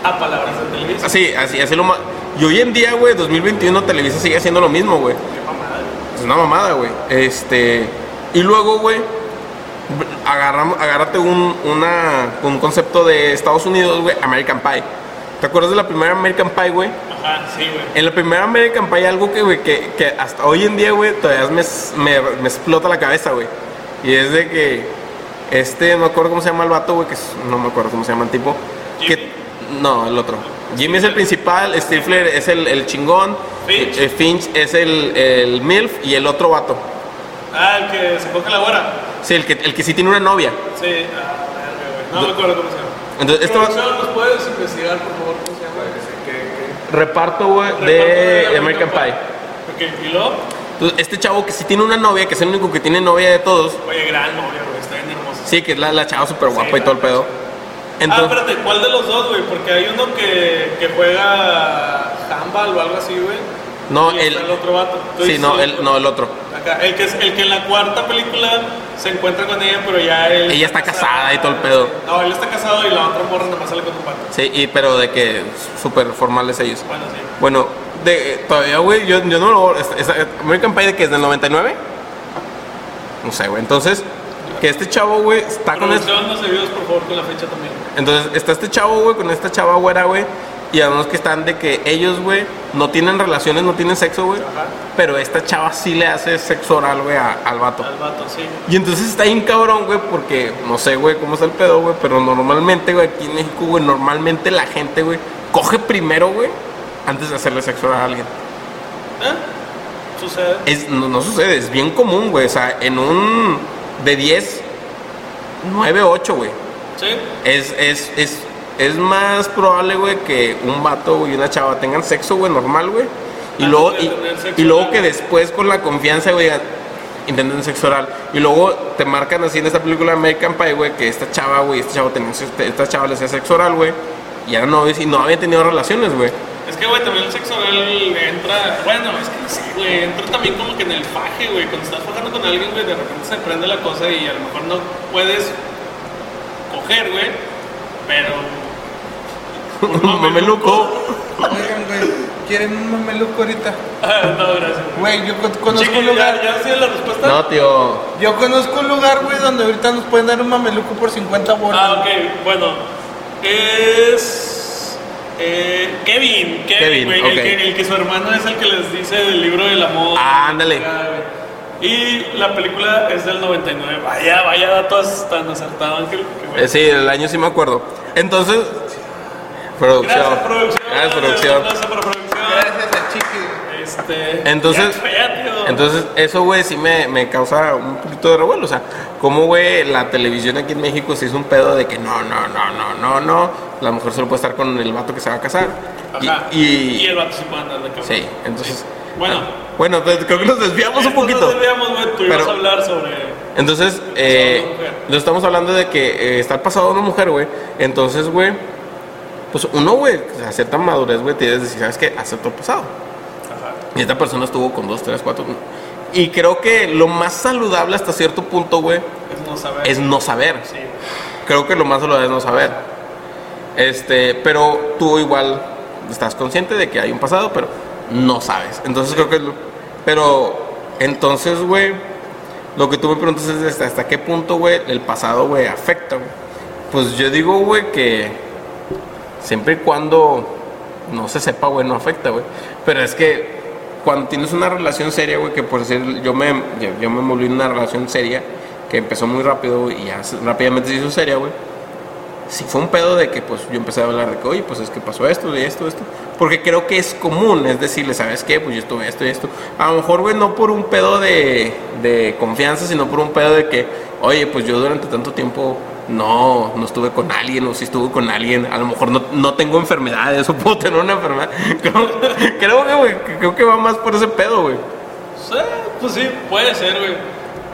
A palabras de televisión. Así, así, así lo ma- Y hoy en día, güey, 2021, Televisa sigue haciendo lo mismo, güey. Es una mamada, güey. Este. Y luego, güey, agárrate un, una, un concepto de Estados Unidos, güey, American Pie. ¿Te acuerdas de la primera American Pie, güey? Ajá, sí, güey. En la primera American Pie, algo que, güey, que, que hasta hoy en día, güey, todavía me, me, me explota la cabeza, güey. Y es de que, este, no me acuerdo cómo se llama el vato, güey, que es- no me acuerdo cómo se llama el tipo. Jimmy. Que, no, el otro. Jimmy es el principal, Stifler es el, el chingón, Finch. eh, Finch es el, el MILF y el otro vato. Ah, el que se coge la güera. Sí, el que, el que sí tiene una novia. Sí, ah. No me acuerdo cómo se llama. Entonces, esto Producción, ¿nos puedes investigar, por favor, cómo se llama? reparto, güey, Reparto de American Pie. Ok, y luego, Entonces, este chavo que sí tiene una novia, que es el único que tiene novia de todos. oye, gran novia, güey, está bien hermosa. Sí, que es la, la chava súper guapa Sí, y todo el pedo. Entonces, espérate, ¿cuál de los dos, güey? Porque hay uno que, que juega handball o algo así, güey. No, y el- el otro vato. Tú sí, no, el otro. no, el otro. Acá, el que, es, el que en la cuarta película se encuentra con ella, pero ya él. Ella está casada y todo el pedo. No, él está casado y la otra morra nada más sale con un pato. Sí, y, pero de que súper formales ellos. Bueno, sí. Bueno, de, todavía, güey, yo, yo no lo. American Pie de que es del 99. No sé, güey. Entonces, que este chavo, güey, está con este. Producción, no se vio, por favor, con la fecha también. Entonces, está este chavo, güey, con esta chava güera, güey. Y unos que están de que ellos, güey, no tienen relaciones, no tienen sexo, güey. Ajá. Pero esta chava sí le hace sexo oral, güey, al vato. Al vato, sí. Y entonces está bien cabrón, güey, porque no sé, güey, cómo está el pedo, güey, pero normalmente, güey, aquí en México, güey, normalmente la gente, güey, coge primero, güey, antes de hacerle sexo oral a alguien. ¿Eh? Sucede. Es, no, no sucede, es bien común, güey, o sea, en un de 10, 9, 8, güey. Sí. Es, es, es, es más probable, güey, que un vato y una chava tengan sexo, güey, normal, güey. Y luego, y, luego que después con la confianza, güey, intenten sexo oral. Y luego te marcan así en esta película American Pie, güey, que esta chava, güey, este chavo tenía, esta chava le hacía sexo oral, güey. Y eran novios y no habían tenido relaciones, güey. Es que, güey, también el sexo oral entra. Bueno, es que sí, güey. Entra también como que en el faje, güey. Cuando estás fajando con alguien, güey, de repente se prende la cosa y a lo mejor no puedes coger, güey. Pero. *laughs* Un mameluco. Oigan, güey, ¿quieren un mameluco ahorita? *laughs* Ah, no, gracias. Güey, yo con- conozco Chiqui, un lugar. ¿ya, ya sé la respuesta? No, tío. Yo conozco un lugar, güey, donde ahorita nos pueden dar un mameluco por 50 bolas. Ah, ok, bueno. Es. Eh, Kevin, Kevin, Kevin, güey. ok. El, que, el que su hermano es el que les dice del libro del amor. Ah, ándale. Ah, güey. Y la película es del 99. Vaya, vaya datos tan acertados, Ángel. bueno. Eh, sí, el año sí me acuerdo. Entonces, producción. Gracias, producción. Gracias, producción. Gracias producción. Gracias. Este, Entonces- ya. Entonces, eso, güey, sí me, me causa un poquito de revuelo. O sea, como, güey, la televisión aquí en México se hizo un pedo de que no, no, no, no, no, no. La mujer solo puede estar con el vato que se va a casar. Y, Ajá. y- el vato sí puede andar de cabrón. sí, entonces. Bueno. ah, bueno, pues, creo que nos desviamos un poquito. Nos desviamos, güey. Tú ibas Pero- a hablar sobre. Entonces, eh, estamos hablando de que eh, está pasado una mujer, güey. Entonces, güey, pues uno, güey, a cierta madurez, güey, tienes que decir, ¿sabes qué? Acepto el pasado. Y esta persona estuvo con dos, tres, cuatro. Y creo que lo más saludable hasta cierto punto, güey, Es no saber. es no saber. Sí. Creo que lo más saludable es no saber. Este, pero tú igual estás consciente de que hay un pasado, pero no sabes. Entonces creo que es lo- Pero entonces, güey, lo que tú me preguntas es hasta, hasta qué punto, güey, el pasado, güey, afecta, güey. Pues yo digo, güey, que siempre y cuando no se sepa, güey, no afecta, güey. Pero es que cuando tienes una relación seria, güey, que por decir, yo me, yo, yo me envolví en una relación seria que empezó muy rápido güey, y ya rápidamente se hizo seria, güey. Sí fue un pedo de que, pues, yo empecé a hablar de que, oye, pues es que pasó esto, y esto, esto. Porque creo que es común, es decirle, ¿sabes qué? Pues yo estuve esto y esto. A lo mejor, güey, no por un pedo de, de confianza, sino por un pedo de que, oye, pues yo durante tanto tiempo no, no estuve con alguien, o si estuve con alguien, a lo mejor no, no tengo enfermedades, *laughs* o puedo tener una enfermedad. Creo, creo que, güey, creo que va más por ese pedo, güey. Sí, pues sí, puede ser, güey.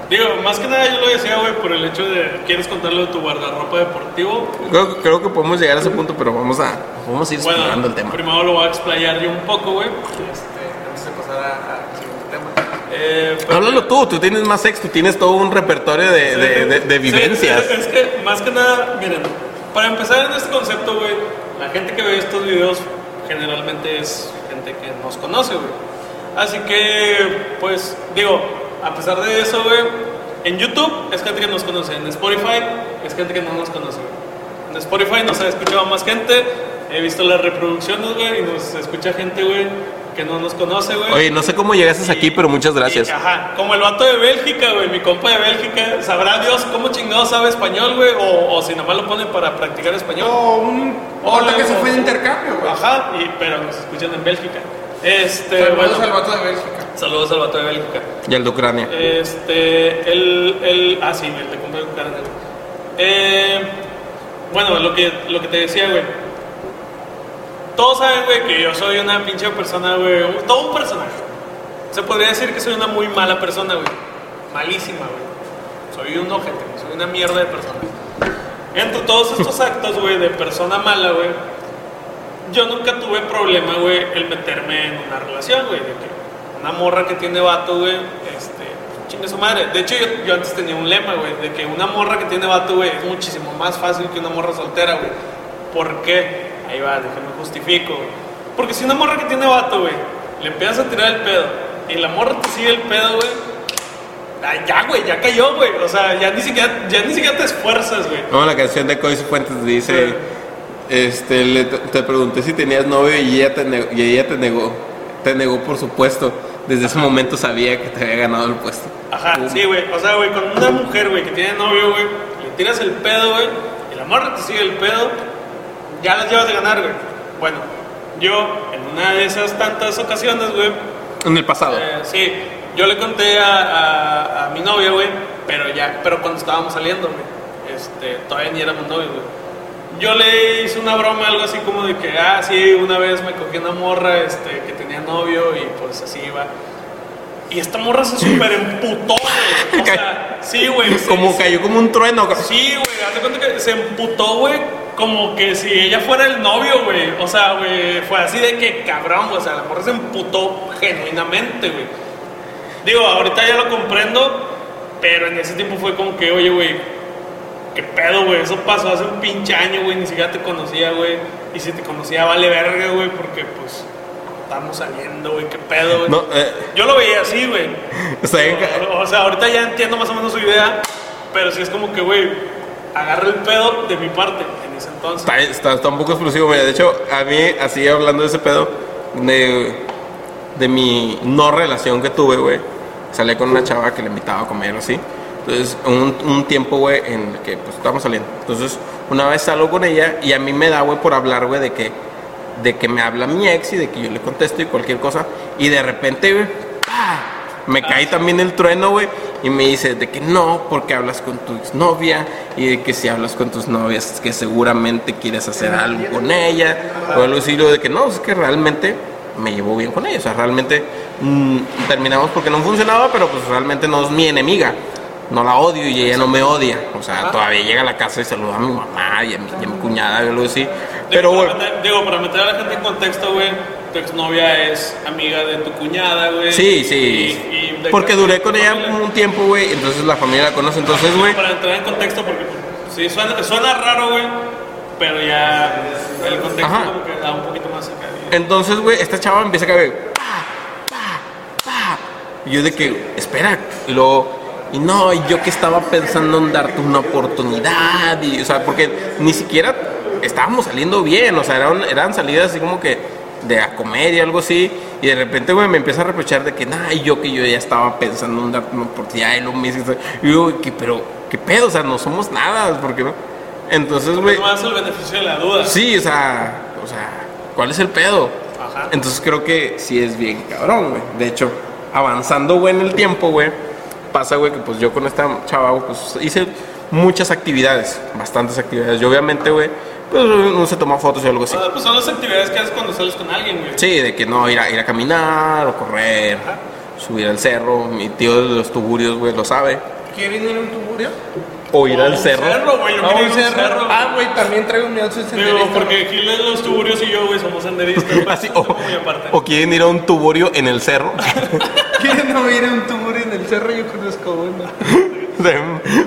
Digo, más que nada yo lo decía, güey, por el hecho de quieres contarlo de tu guardarropa deportivo. Creo, creo que podemos llegar a ese punto, pero vamos a, vamos a ir explorando Bueno, el tema. primero lo voy a explayar yo un poco, güey. Este, antes de pasar a-. Eh, pero- Háblalo tú, tú tienes más ex, tú tienes todo un repertorio de, de- de- de Sí, vivencias. es, es que más que nada, miren, para empezar en este concepto, güey, la gente que ve estos videos generalmente es gente que nos conoce, güey. Así que, pues, digo, a pesar de eso, güey, en YouTube es gente que nos conoce, en Spotify es gente que no nos conoce, güey. En Spotify nos ha escuchado más gente, he visto las reproducciones, güey, y nos escucha gente, güey, que no nos conoce, güey. Oye, no sé cómo llegaste aquí, pero muchas gracias. Y, ajá, como el vato de Bélgica, güey, mi compa de Bélgica, sabrá Dios cómo chingado sabe español, güey, o, o si nomás lo pone para practicar español. O un. Que se fue de intercambio, güey. Ajá, y, pero nos escuchan en Bélgica. Este, Saludos bueno, al vato de Bélgica. saludos al vato de Bélgica. Y el de Ucrania. Este, el, el, ah, sí, el de compra de Ucrania. Eh, bueno, lo que, lo que te decía, güey. Todos saben, güey, que yo soy una pinche persona, güey, todo un personaje. Se podría decir que soy una muy mala persona, güey. Malísima, güey. Soy un ojete, güey, soy una mierda de persona. Entre todos estos *laughs* actos, güey, de persona mala, güey, yo nunca tuve problema, güey, el meterme en una relación, güey. De que una morra que tiene vato, güey, este, chingue su madre. De hecho, yo, yo antes tenía un lema, güey, de que una morra que tiene vato, güey, es muchísimo más fácil que una morra soltera, güey. ¿Por qué? Ahí va, déjame justifico. Porque si una morra que tiene vato, güey, le empiezas a tirar el pedo y la morra te sigue el pedo, güey. ay, ya, güey, ya cayó, güey. O sea, ya ni siquiera, ya ni siquiera te esfuerzas, güey. No, la canción de Coy Fuentes dice: este, le- te pregunté si tenías novio y ella te negó, y ella te negó, te negó por supuesto. Desde ese momento sabía que te había ganado el puesto. Ajá, Pum. sí, güey. O sea, güey, con una mujer, güey, que tiene novio, güey, le tiras el pedo, güey, y la morra te sigue el pedo, ya las llevas de ganar, güey. Bueno, yo, en una de esas tantas ocasiones, güey, En el pasado. eh, sí, yo le conté a, a- a mi novia, güey, pero ya, pero cuando estábamos saliendo, güey, este, todavía ni éramos novios, güey. Yo le hice una broma, algo así como de que, ah, sí, una vez me cogí una morra, este, que tenía novio y pues así iba. Y esta morra se super emputó, güey. *laughs* O sea, sí, güey. como se- cayó como un trueno. Sí, güey, hazte cuenta que se emputó, güey, como que si ella fuera el novio, güey. O sea, güey, fue así de que cabrón, güey. O sea, la morra se emputó genuinamente, güey. Digo, ahorita ya lo comprendo, pero en ese tiempo fue como que, oye, güey, qué pedo, güey. Eso pasó hace un pinche año, güey. Ni siquiera te conocía, güey. Y si te conocía, vale verga, güey, porque pues estamos saliendo, güey, qué pedo, güey. No, eh, Yo lo veía así, güey. *laughs* O, o sea, ahorita ya entiendo más o menos su idea, pero sí es como que, güey, agarra el pedo de mi parte en ese entonces. Está, está- está un poco explosivo. De hecho, a mí, así hablando de ese pedo, de, de mi no relación que tuve, güey. Salí con una chava que le invitaba a comer así. Entonces, un, un tiempo, güey, en el que pues estábamos saliendo. Entonces, una vez salgo con ella y a mí me da, güey, por hablar, güey, de que, de que me habla mi ex y de que yo le contesto y cualquier cosa. Y de repente, güey, ¡pah! Me cae también el trueno, güey, y me dice de que no, porque hablas con tu exnovia y de que si hablas con tus novias es que seguramente quieres hacer algo con ella, o algo así, lo de que no, es que realmente me llevo bien con ella, o sea, realmente mm, terminamos porque no funcionaba, pero pues realmente no es mi enemiga, no la odio y ella no me odia, o sea, todavía llega a la casa y saluda a mi mamá y a mi, y a mi cuñada y algo así, pero digo, para meter, digo, para meter a la gente en contexto, güey, tu exnovia es amiga de tu cuñada, güey. sí, sí, y- porque duré con ella familia. un tiempo, güey, entonces la familia la conoce, entonces, güey, Para entrar en contexto, porque sí, suena, suena raro, güey, pero ya el contexto Ajá. como que da un poquito más acá. Entonces, güey, esta chava empieza a caer. pa, pa, pa. Y yo de que, espera. Y luego, y no, y yo que estaba pensando en darte una oportunidad. Y, o sea, porque ni siquiera estábamos saliendo bien. O sea, eran, eran salidas así como que de a comer y algo así. Y de repente, güey, me empieza a reprochar de que, nah, y yo que yo ya estaba pensando en darte una oportunidad. Y lo mismo. Y yo, que, pero, ¿qué pedo? O sea, no somos nada. ¿Por qué no? Entonces, güey. Más el beneficio de la duda. Sí, o sea, o sea, ¿cuál es el pedo? Ajá. Entonces creo que sí es bien cabrón, güey. De hecho, avanzando, güey, en el tiempo, güey, pasa, güey, que pues yo con esta chava, pues hice muchas actividades, bastantes actividades. Yo obviamente, güey, pues uno se toma fotos y algo así. Ah, Pues son las actividades que haces cuando sales con alguien, güey. Sí, de que no, ir a, ir a caminar o correr, subir al cerro. Mi tío de los tuburios, güey, lo sabe. ¿Quieren ir a un tuburio? O ir O al un cerro. cerro, güey. Yo un un cerro. cerro. Ah, güey, también traigo mi outfit Digo, senderista. porque Gil de los tuburios y yo, güey, somos senderistas. *laughs* Así, o, o quieren ir a un tuburio en el cerro. *laughs* ¿Quieren no ir a un tuburio en el cerro? Yo conozco uno. *laughs*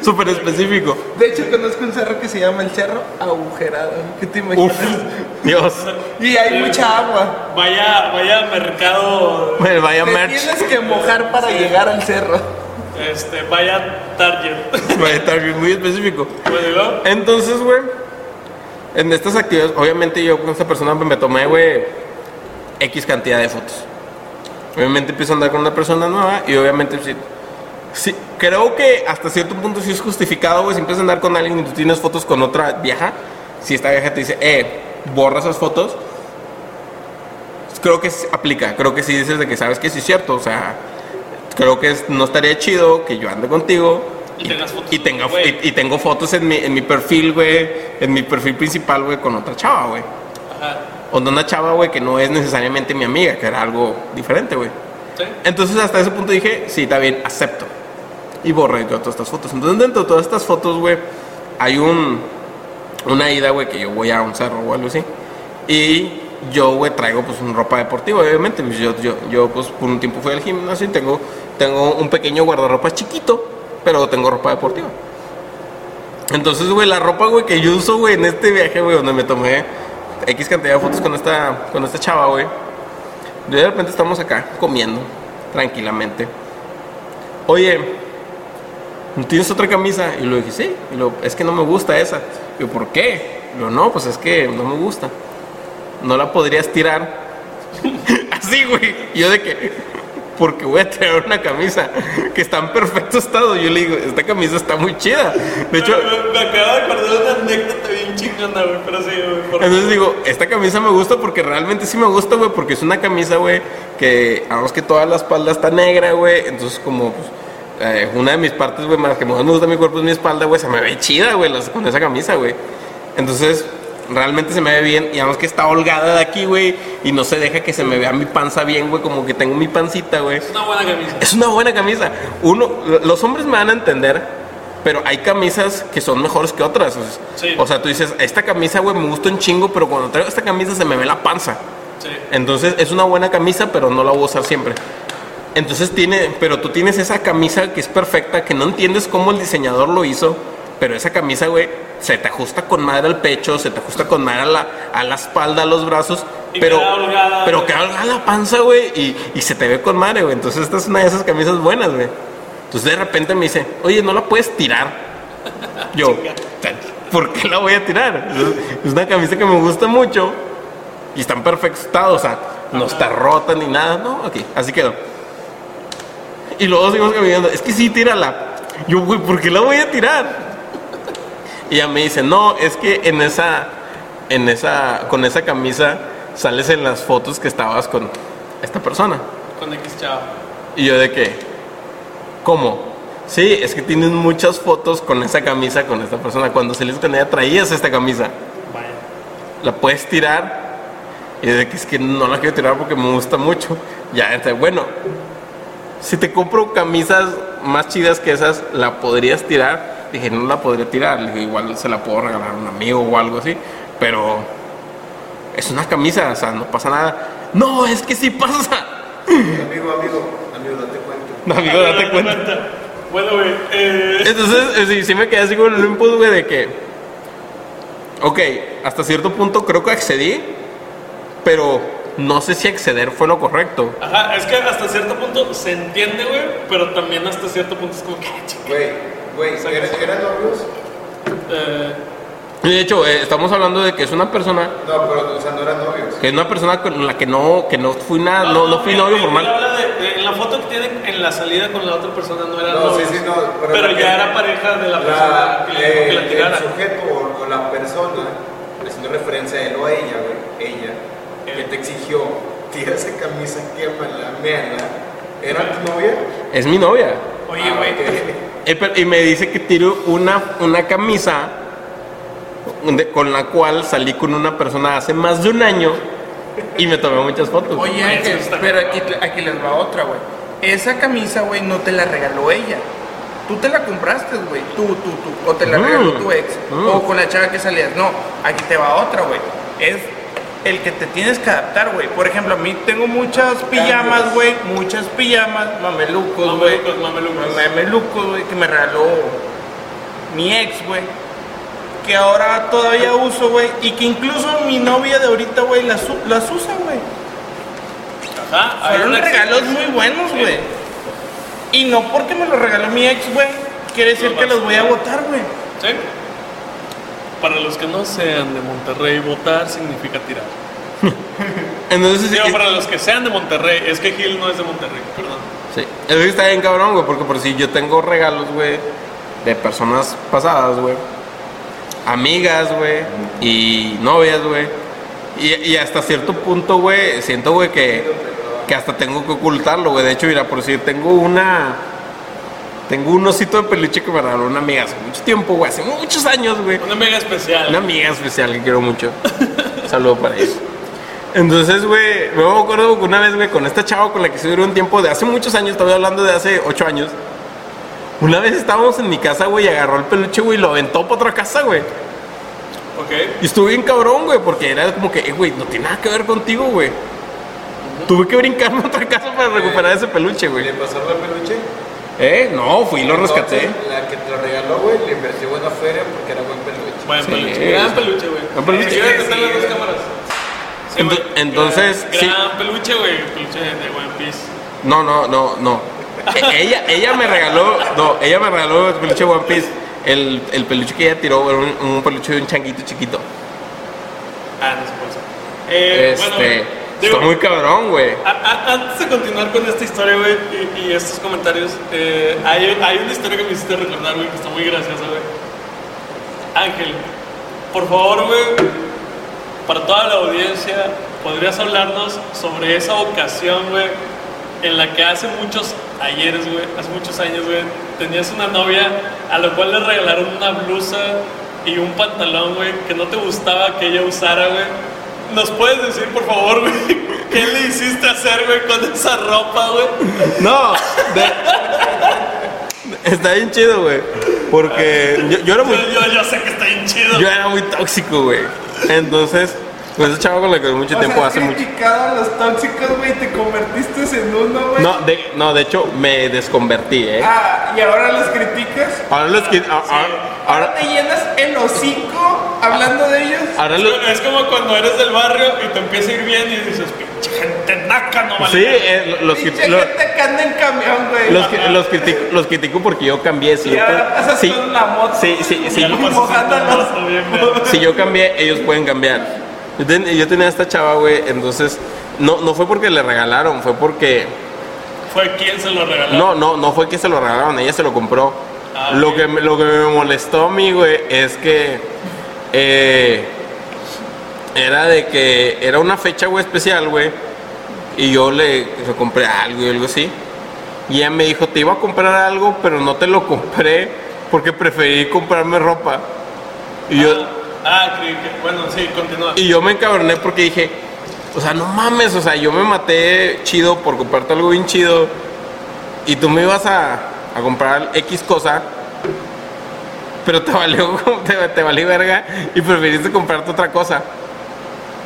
Súper específico. De hecho, conozco un cerro que se llama el Cerro Agujerado. ¿Qué te Uf, imaginas? Dios. Y hay mucha agua. Vaya, vaya mercado, Bueno, vaya Te merch. tienes que mojar para llegar al cerro. este, vaya target. Vaya bien, muy específico. Bueno, ¿y luego? Entonces, güey, en estas actividades, obviamente yo con esta persona me tomé, güey, X cantidad de fotos. Obviamente empiezo a andar con una persona nueva y obviamente sí, creo que hasta cierto punto sí es justificado, güey, si empiezas a andar con alguien y tú tienes fotos con otra vieja, si esta vieja te dice, eh, borra esas fotos, creo que aplica, creo que sí dices de que sabes que sí es cierto, o sea, creo que es- no estaría chido que yo ande contigo Y tengas fotos y, güey. y, y tengo fotos en mi, en mi perfil, güey, en mi perfil principal, güey, con otra chava, güey. Ajá. O de una chava, güey, que no es necesariamente mi amiga, que era algo diferente, güey. ¿Sí? Entonces hasta ese punto dije, sí, está bien, acepto. Y borré todas estas fotos. Entonces dentro de todas estas fotos, güey, hay un, una ida, güey, que yo voy a un cerro o algo así. Y yo, güey, traigo pues una ropa deportiva, obviamente. Pues, yo, yo, yo, pues por un tiempo fui al gimnasio y tengo, tengo un pequeño guardarropa chiquito, pero tengo ropa deportiva. Entonces, güey, la ropa, güey, que yo uso, güey, en este viaje, güey, donde me tomé X cantidad de fotos con esta, con esta chava, güey. De repente estamos acá comiendo tranquilamente. Oye, ¿no tienes otra camisa? Y lo dije, sí. Y lo, es que no me gusta esa. Y yo, ¿por qué? Yo, no, pues es que no me gusta. No la podrías tirar. *laughs* Así, güey. Y yo de que, porque voy a traer una camisa que está en perfecto estado. Yo le digo, esta camisa está muy chida. De hecho, me, me acabo de acordar de una anécdota bien chingona, güey, pero sí, güey. por entonces digo, esta camisa me gusta porque realmente sí me gusta, güey, porque es una camisa, güey, que vamos que toda la espalda está negra, güey. Entonces, como, pues, eh, una de mis partes, güey, más que más me gusta mi cuerpo es mi espalda, güey, se me ve chida, güey, con esa camisa, güey. Entonces, realmente se me ve bien. Y además que está holgada de aquí, güey, y no se deja que se me vea mi panza bien, güey, como que tengo mi pancita, güey. Es una buena camisa. Es una buena camisa. Uno, los hombres me van a entender, pero hay camisas que son mejores que otras. Sí. o sea, tú dices, esta camisa, güey, me gusta un chingo, pero cuando traigo esta camisa se me ve la panza. Sí. Entonces es una buena camisa, pero no la voy a usar siempre. Entonces tiene, pero tú tienes esa camisa que es perfecta, que no entiendes cómo el diseñador lo hizo, pero esa camisa, güey, se te ajusta con madre al pecho, se te ajusta con madre a la, a la espalda, a los brazos, Y pero, queda holgada, pero queda holgada la panza, güey, y, y se te ve con madre, güey. Entonces esta es una de esas camisas buenas, güey. Entonces de repente me dice, oye, no la puedes tirar. Yo, ¿por qué la voy a tirar? Es una camisa que me gusta mucho y está en perfecto estado, o sea, no está rota ni nada, no, ok, así quedó. Y luego seguimos caminando, es que sí, tírala. Yo, güey, ¿por qué la voy a tirar? Y ella me dice, no, es que en esa, en esa, con esa camisa sales en las fotos que estabas con esta persona. Con X chavo. Y yo de qué, ¿cómo? Sí, es que tienes muchas fotos con esa camisa, con esta persona. Cuando saliste con ella traías esta camisa. Vaya. La puedes tirar. Y de que es que no la quiero tirar porque me gusta mucho. Ya, entonces, bueno, si te compro camisas más chidas que esas, ¿la podrías tirar? Dije, no la podría tirar. Le dije, igual se la puedo regalar a un amigo o algo así. Pero es una camisa, o sea, no pasa nada. No, es que sí pasa. Amigo, amigo, amigo, date cuenta. No, *laughs* amigo, date cuenta. Bueno, güey. Eh, Entonces, eh, sí, sí me quedé así con el input, güey, de que. Ok, hasta cierto punto creo que accedí, pero no sé si acceder fue lo correcto. ajá, es que hasta cierto punto se entiende, güey, pero también hasta cierto punto es como que, ah. Güey, güey, ¿eran, eran novios? Eh, Y de hecho, eh, estamos hablando de que es una persona, No, pero, o sea, no eran novios. que es una persona con la que no, que no fui nada, no, no fui mira, novio él formal. habla de- de- en la foto que tienen en la salida con la otra persona no era No, sí, novios, sí, no, pero pero, ya que- era pareja de la persona La, que le dijo que la eh, tirara. el sujeto o, o la persona, haciendo referencia a él o a ella, güey, que te exigió, tira *laughs* esa camisa, quémala, méala, ¿era tu novia? Es mi novia. Oye, Ah, güey. ok. Eh, pero- Y me dice que tiro una, una camisa con la cual salí con una persona hace más de un año y me tomé muchas fotos. Oye, Oye, Ángel, pero aquí, aquí les va otra, güey. Esa camisa, güey, no te la regaló ella. Tú te la compraste, güey. Tú, tú, tú. O te la Mm. regaló tu ex. Mm. O con la chava que salías. No, aquí te va otra, güey. Es el que te tienes que adaptar, güey. Por ejemplo, a mí tengo muchas pijamas, güey. Muchas pijamas, mamelucos, güey. Mamelucos, mamelucos. Mamelucos, güey, que me regaló mi ex, güey. Que ahora todavía uso, güey. Y que incluso mi novia de ahorita, güey, las, usa, güey. Ajá, Fueron regalos muy buenos, güey. Y no porque me los regaló mi ex, güey, quiere decir que los voy a votar, güey. Sí. Para los que no sean de Monterrey, votar significa tirar. *laughs* Entonces, Digo, sí, para los que sean de Monterrey, es que Gil no es de Monterrey, perdón. sí. Es que está bien cabrón, güey, porque por si yo tengo regalos, güey, de personas pasadas, güey. Amigas, güey, y novias, güey. Y, y hasta cierto punto, güey, siento, güey, que, que hasta tengo que ocultarlo, güey. De hecho, mira, por si tengo una... Tengo un osito de peluche que me regaló una amiga hace mucho tiempo, güey, hace muchos años, güey. Una mega especial. Una amiga especial que quiero mucho. *laughs* Saludo para ella. Entonces, güey, me acuerdo que una vez, güey, con esta chava con la que se duró un tiempo de hace muchos años, estaba hablando de hace ocho años. Una vez estábamos en mi casa, güey, y agarró el peluche, güey, y lo aventó para otra casa, güey. Ok. Y estuve bien cabrón, güey, porque era como que, eh, güey, no tiene nada que ver contigo, güey. Tuve que brincarme a otra casa para recuperar ese peluche, güey. ¿Le pasaron el peluche? ¿Eh? No, fui y lo rescaté. Entonces, La que te lo regaló, güey, le invirtió buena feria porque era buen peluche. Buen Sí. peluche. Gran peluche, güey. Gran peluche. Sí, las dos cámaras. Sí, güey. Ento- entonces, Gran, sí. gran peluche, güey. Peluche de One Piece. No, no, no, no. E- ella, ella me regaló, no, ella me regaló el peluche One Piece. El, el peluche que ella tiró era un, un peluche de un changuito chiquito. Ah, no se puede. Eh, Este, bueno, digo, está muy cabrón, güey. antes de continuar con esta historia, güey, y, y estos comentarios, eh, hay, hay una historia que me hiciste recordar, güey, que está muy graciosa, güey. Ángel, por favor, güey, para toda la audiencia, ¿podrías hablarnos sobre esa ocasión, güey, en la que hace muchos ayeres, güey, hace muchos años, güey, tenías una novia a la cual le regalaron una blusa y un pantalón, güey, que no te gustaba que ella usara, güey? ¿Nos puedes decir, por favor, güey, qué le hiciste hacer, güey, con esa ropa, güey? No, de- está bien chido, güey. Porque yo, yo era Yo, muy, yo, yo sé que está bien chido. yo era muy tóxico, güey. Entonces, pues ese chavo con el que duré mucho O tiempo sea, hace mucho. criticado a los tóxicos, güey, te convertiste en uno, güey. No, de, no, de hecho, me desconvertí, ¿eh? Ah, y ahora los criticas. Ahora los que. a- a- Ahora Ahora, te llenas el hocico hablando de ellos. ahora. Es como cuando eres del barrio y te empieza a ir bien y dices, pinche gente naca, no vale. Sí, eh, los, que- Pinche lo- gente que anda en camión, güey. los, que- los critico, los critico porque yo cambié. Si Y yo, ahora pasas sí, con la moto. sí, sí, sí, moto, *laughs* bien. si yo cambié, ellos pueden cambiar. Yo, ten- yo tenía esta chava, güey, entonces. No, no fue porque le regalaron, fue porque. Fue quien se lo regaló. No, no, no fue que se lo regalaron, ella se lo compró. Ah, lo, que, lo que me molestó a mí, güey, es que eh, era de que era una fecha, güey, especial, güey, y yo le, le compré algo y algo así. Y ella me dijo, te iba a comprar algo, pero no te lo compré porque preferí comprarme ropa. Y yo, Ah, creí que. Bueno, sí, continúa. y yo me encabroné porque dije, o sea, no mames, o sea, yo me maté chido por comprarte algo bien chido y tú me ibas a, a comprar X cosa, pero te valió, *laughs* te, te valió verga y preferiste comprarte otra cosa.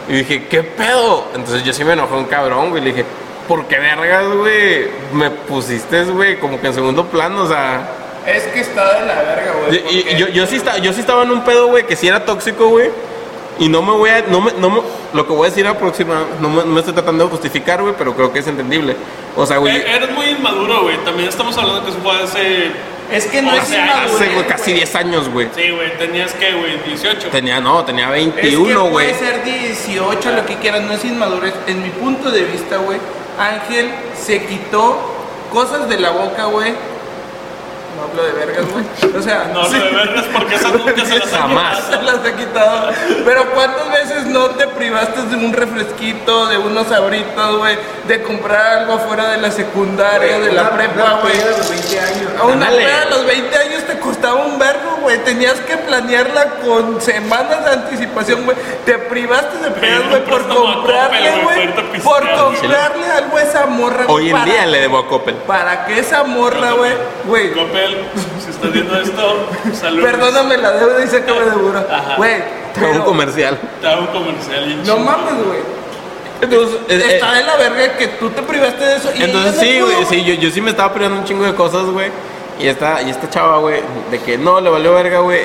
Y dije, ¿qué pedo? Entonces yo sí me enojé un cabrón, güey, le dije, ¿por qué vergas, güey? Me pusiste, güey, como que en segundo plano, o sea... Es que está de la verga, güey. Y- y- porque- yo, yo, sí estaba, yo sí estaba en un pedo, güey, que sí era tóxico, güey. Y no me voy a. No me, no me- lo que voy a decir aproximadamente. No me, no me estoy tratando de justificar, güey, pero creo que es entendible. O sea, güey. Eh, Eres muy inmaduro, güey. También estamos hablando que eso fue hace. Es que no o es sea, inmadurez, Hace, güey, casi güey. 10 años, güey. Sí, güey. Tenías que, güey, 18. Tenía, no, tenía Es 21, que güey. puede ser 18, lo que quieras, no es inmadurez. En mi punto de vista, güey, Ángel se quitó cosas de la boca, güey. No hablo de vergas, güey. O sea, No, sí. lo de vergas porque esa nunca se las Jamás. quitado. *laughs* se las he quitado. Pero ¿cuántas veces no te privaste de un refresquito, de unos abritos, güey? De comprar algo fuera de la secundaria, de la Una- prepa, güey? peda de los 20 años. A una peda a los 20 años te costaba un vergo, güey. Tenías que planearla con semanas de anticipación, güey. Te privaste de pedas, güey, por comprarle, güey, Por comprarle algo a esa morra, güey. Hoy en para- día le debo a Coppel. Para que esa morra, güey, güey. Copel, si estás viendo esto, saludos. Perdóname la deuda y sácame de burro. Ajá. Güey, Te hago un comercial. Te hago un comercial y No mames, güey. Entonces, eh, eh, Está de la verga que tú te privaste de eso. Y entonces no sí, güey, sí, yo, yo sí me estaba privando un chingo de cosas, güey. Y esta, y esta chava, güey, de que no, le valió verga, güey.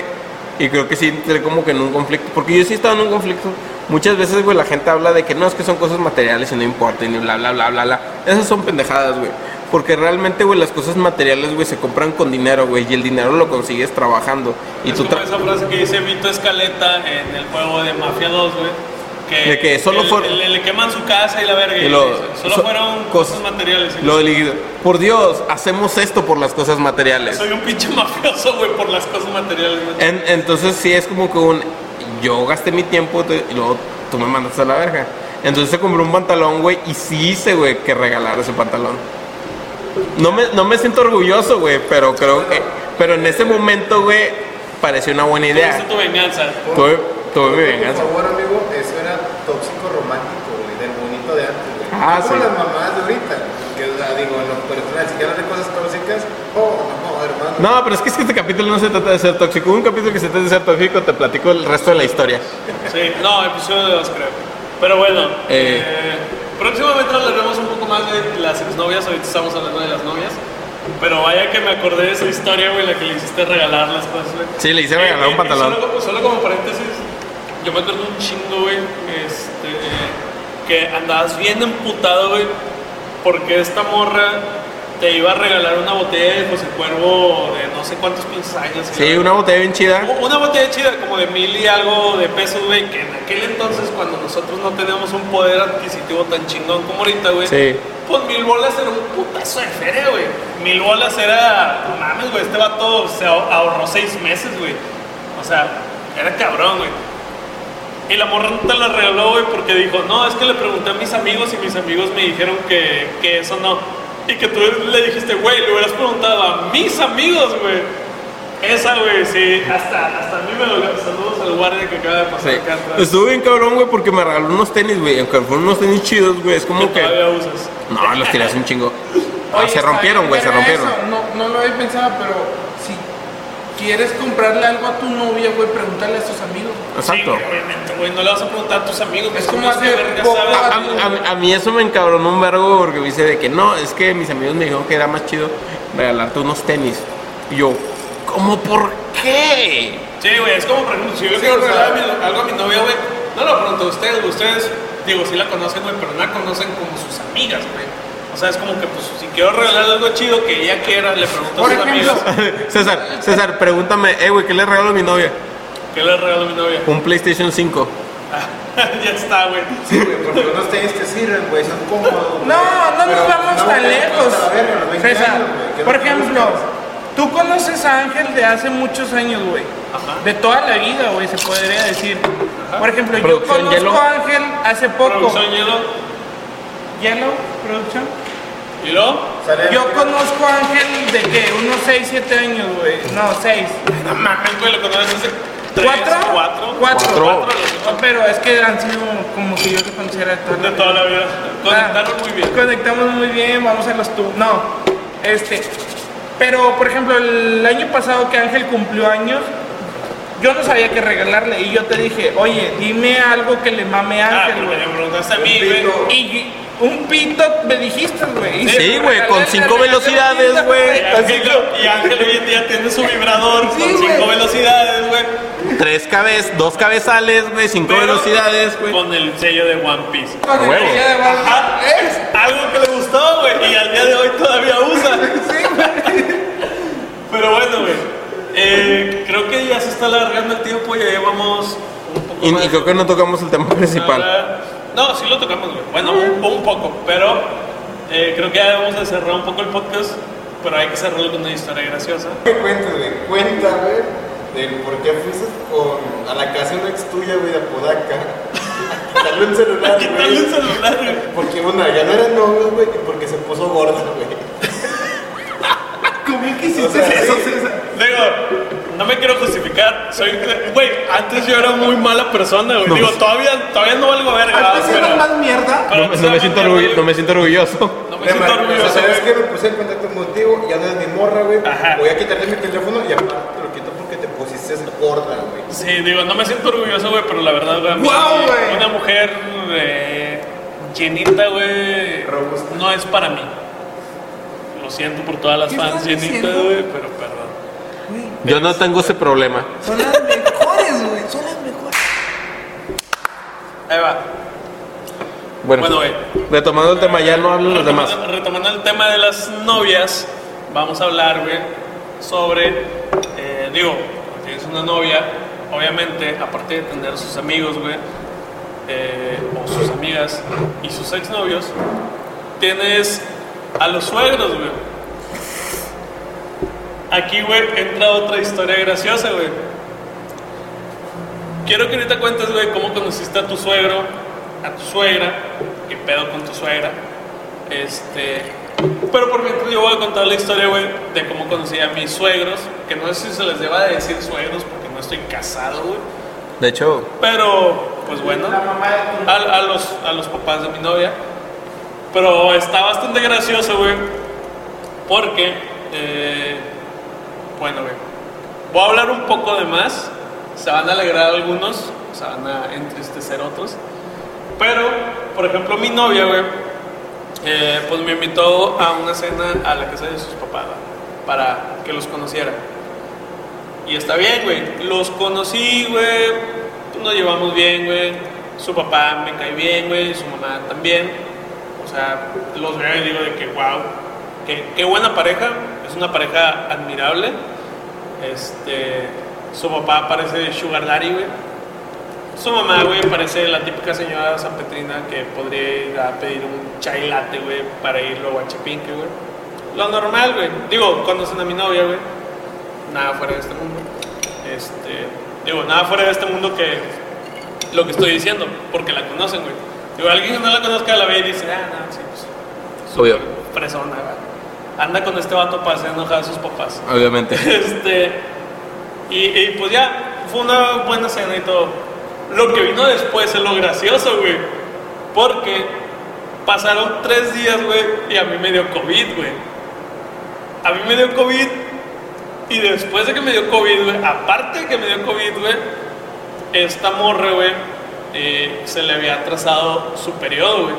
Y creo que sí entré como que en un conflicto. Porque yo sí estaba en un conflicto. Muchas veces, güey, la gente habla de que no, es que son cosas materiales y no importa, y ni bla, bla, bla, bla, bla. Esas son pendejadas, güey. Porque realmente, güey, las cosas materiales, güey, se compran con dinero, güey. Y el dinero lo consigues trabajando. Y es tú como esa frase que dice Vito Escaleta en el juego de Mafia 2, güey. Que, De que solo le- fueron- le, le queman su casa y la verga. Y lo- solo so- fueron cosas- cosas materiales. Lo elegido. Por Dios, hacemos esto por las cosas materiales. Soy un pinche mafioso, güey, por las cosas materiales. En- entonces sí es como que un... Yo gasté mi tiempo te- y luego tú me mandaste a la verga. Entonces se compró un pantalón, güey, y sí hice, güey, que regalar ese pantalón. No me, no me siento orgulloso, güey, pero creo que... Pero en ese momento, güey, pareció una buena Tuviste idea. tu venganza. Tuve, tuve mi Por venganza. favor, amigo, eso era tóxico romántico, güey, del bonito de antes, güey. Ah, No como sí. las mamás de ahorita, que, o sea, digo, en lo personal, si quieren hacer cosas tóxicas, oh, no, hermano. No, pero es que, es que este capítulo no se trata de ser tóxico. Un capítulo que se trata de ser tóxico, te platico el resto de la historia. Sí, no, episodio de dos, creo. Pero bueno, Eh. eh, próximamente hablaremos un poco más de las exnovias. Ahorita estamos hablando de las novias. Pero vaya que me acordé de esa historia, güey, la que le hiciste regalar las cosas, güey. Sí, le hice regalar un y pantalón. Solo, como- solo como paréntesis, yo me acuerdo un chingo, güey, este, que andabas bien emputado, güey, porque esta morra te iba a regalar una botella de José Cuervo de no sé cuántos pinches años. Sí, una botella bien chida. Una botella chida, como de mil y algo de pesos, güey, que en aquel entonces, cuando nosotros no teníamos un poder adquisitivo tan chingón como ahorita, güey, Sí. pues mil bolas era un putazo de feria, güey. Mil bolas era, no mames, güey, este vato se ahor- ahorró seis meses, güey. O sea, era cabrón, güey. Y la morra no te la regaló, güey, porque dijo, no, es que le pregunté a mis amigos y mis amigos me dijeron que, que eso no. Y que tú le dijiste, güey, le hubieras preguntado a mis amigos, güey. Esa, güey, sí, hasta, hasta a mí me dolió. Saludos al guardia que acaba de pasar Sí. acá atrás. Estuvo bien cabrón, güey, porque me regaló unos tenis, güey. Aunque fueron unos tenis chidos, güey. Es como que. todavía usas. No, los tiré hace un chingo. Ah, Oye, se está rompieron, güey, se rompieron. eso. No, no lo había pensado, pero quieres comprarle algo a tu novia, güey, pregúntale a tus amigos. Exacto. Sí, obviamente, güey, no le vas a preguntar a tus amigos. Es como amigos hace que verga poco saben. A, a- a- a mí eso me encabronó un vergo porque me dice de que no, es que mis amigos me dijeron que era más chido regalarte unos tenis. Y yo, ¿cómo por qué? Sí, güey, es como, por ejemplo, si yo le quiero regalar a mi- algo a mi novia, güey, no lo pregunto a ustedes, güey, ustedes, digo, sí la conocen, güey, pero no la conocen como sus amigas, güey. O sea, es como que, pues, si quiero regalar algo chido que ella quiera, le pregunto a sus ejemplo, amigas, César, César, pregúntame, eh, güey, ¿qué le regalo a mi novia? ¿qué le regalo a mi novia? Un PlayStation 5. ya está, güey. Sí, güey, porque unos tenis te sirven, güey, son cómodos. No, no Pero nos vamos no, tan lejos. cuesta la verga, los 20 César, por ejemplo, tú conoces a Ángel de hace muchos años, güey. Ajá. De toda la vida, güey, se podría decir. Por ejemplo, yo conozco Hielo. a Ángel hace poco. Producción hielo. Yellow, producción. ¿Y luego? Yo conozco a Ángel de que unos 6, 7 años, güey. No, 6. No mames, güey, lo conoces hace tres, ¿Cuatro? cuatro. Cuatro. Cuatro. No, pero es que han sido como si yo te conociera de toda la De toda la vida. Conectaron muy bien. Conectamos muy bien, vamos a los tu. No, este. Pero, por ejemplo, el año pasado que Ángel cumplió años, yo no sabía qué regalarle. Y yo te dije, oye, dime algo que le mame a Ah, Ángel, porque güey. me preguntaste a mí, güey. y un pito me dijiste, güey. Sí, güey, con cinco velocidades, güey. Y Ángel, hoy en día tiene su vibrador Sí, con cinco velocidades, güey. Tres cabezas, dos cabezales, güey, cinco Pero velocidades, güey. Con el sello de One Piece. Con el de. Es- Algo que le gustó, güey, y al día de hoy todavía usa. Sí, güey. Pero bueno, güey. Eh, creo que ya se está alargando el tiempo, ya llevamos un poco Y, más. y creo que no tocamos el tema principal. Ahora- No, sí lo tocamos, güey. Bueno, un, un poco, pero eh, creo que ya debemos de cerrar un poco el podcast, pero hay que cerrarlo con una historia graciosa. ¿Qué cuentas, güey? Cuenta, güey, del por qué fuiste con, a la casa de una ex tuya, güey, de Apodaca. *laughs* a quitarle un celular, *laughs* Quitarle güey. el celular, güey. Porque, una, ya no eran novios, güey, porque se puso gorda, güey. ¿Cómo que hiciste O sea, eso, sí. Digo, no me quiero justificar, soy, güey, antes yo era muy mala persona, güey. No, Digo, pues- todavía, todavía no valgo verga, Antes pero, era más mierda. pero No, me- no me siento orgullo- no me siento orgulloso. no me siento orgulloso, o sea, ¿sabes güey. qué? Me puse en contacto contigo, ya no es mi morra, güey. Voy a quitarle mi teléfono y aparte te lo quito porque te pusiste gorda, güey. Sí, digo, no me siento orgulloso, güey, pero la verdad, güey, a mí, ¡Guau, güey! una mujer eh, llenita, güey, Robusta. no es para mí. Lo siento por todas las ¿Qué fans güey, pero perdón. Yo no tengo ese problema. Son las mejores, güey. Son las mejores. Ahí va. Bueno, retomando el tema, ya no hablen los demás. Retomando, el tema de las novias, vamos a hablar, güey, sobre, eh, digo, cuando tienes una novia, obviamente, aparte de tener sus amigos, güey, eh, o sus amigas y sus exnovios, tienes a los suegros, güey. Aquí, güey, entra otra historia graciosa, güey. Quiero que ahorita cuentes, güey, cómo conociste a tu suegro, a tu suegra, qué pedo con tu suegra. Este. Pero por mientras yo voy a contar la historia, güey, de cómo conocí a mis suegros, que no sé si se les deba de decir suegros porque no estoy casado, güey. De hecho, Pero, pues bueno, a, a los, a los papás de mi novia. Pero está bastante gracioso, güey, porque, eh, bueno, güey, voy a hablar un poco de más. Se van a alegrar algunos, se van a entristecer otros. Pero, por ejemplo, mi novia, güey, eh, pues me invitó a una cena a la casa de sus papás, ¿va? para que los conociera. Y está bien, güey. Los conocí, güey. Nos llevamos bien, güey. Su papá me cae bien, güey. Su mamá también. Sea, los veo y digo de que, wow, qué, qué buena pareja. Es una pareja admirable. Este, su papá parece Sugar Daddy, güey. Su mamá, güey, parece la típica señora sanpetrina que podría ir a pedir un chai latte, güey, para ir luego a Chepinque, güey. Lo normal, güey. Digo, conocen a mi novia, güey. Nada fuera de este mundo. Este, digo, nada fuera de este mundo que lo que estoy diciendo, porque la conocen, güey. Digo, alguien que no la conozca la ve y dice, ah, no, sí, pues. Obvio. Güey. Anda con este vato para hacer enojar a sus papás. Obviamente. *laughs* Este, y, y, pues ya, fue una buena cena y todo. Lo que vino después es lo gracioso, güey. Porque pasaron tres días, güey, y a mí me dio COVID, güey. A mí me dio COVID y después de que me dio COVID, güey, aparte de que me dio COVID, güey, esta morra, güey, eh, se le había atrasado su periodo, güey.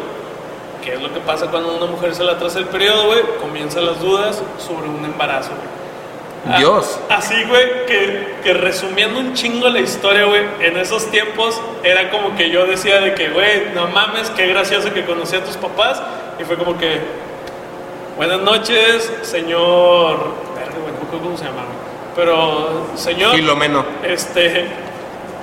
¿Qué es lo que pasa cuando a una mujer se le atrasa el periodo, güey? Comienzan las dudas sobre un embarazo, güey. Ah, Dios. Así, güey, que, que resumiendo un chingo la historia, güey, en esos tiempos era como que yo decía de que, güey, no mames, qué gracioso que conocí a tus papás. Y fue como que, buenas noches, señor. Verga, güey, no cómo se llama. Pero, señor. Filomeno. Este,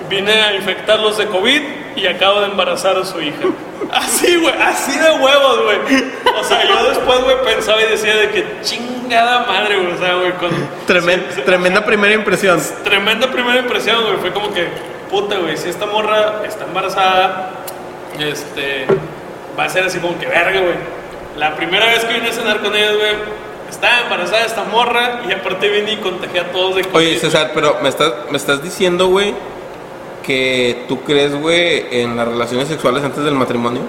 vine a infectarlos de COVID y acabo de embarazar a su hija. *laughs* Así, güey, así de huevos, güey. O sea, yo después, güey, pensaba y decía de que chingada madre, güey. O sea, güey, con. Tremen- sí, sí, tremenda primera impresión. tremenda primera impresión, güey. Fue como que, puta, güey, si esta morra está embarazada, este, va a ser así como que verga, güey. La primera vez que vine a cenar con ellos, güey, estaba embarazada esta morra y aparte vine y contagié a todos de COVID. Oye, César, pero me estás, me estás diciendo, güey, que tú crees, güey, en las relaciones sexuales antes del matrimonio.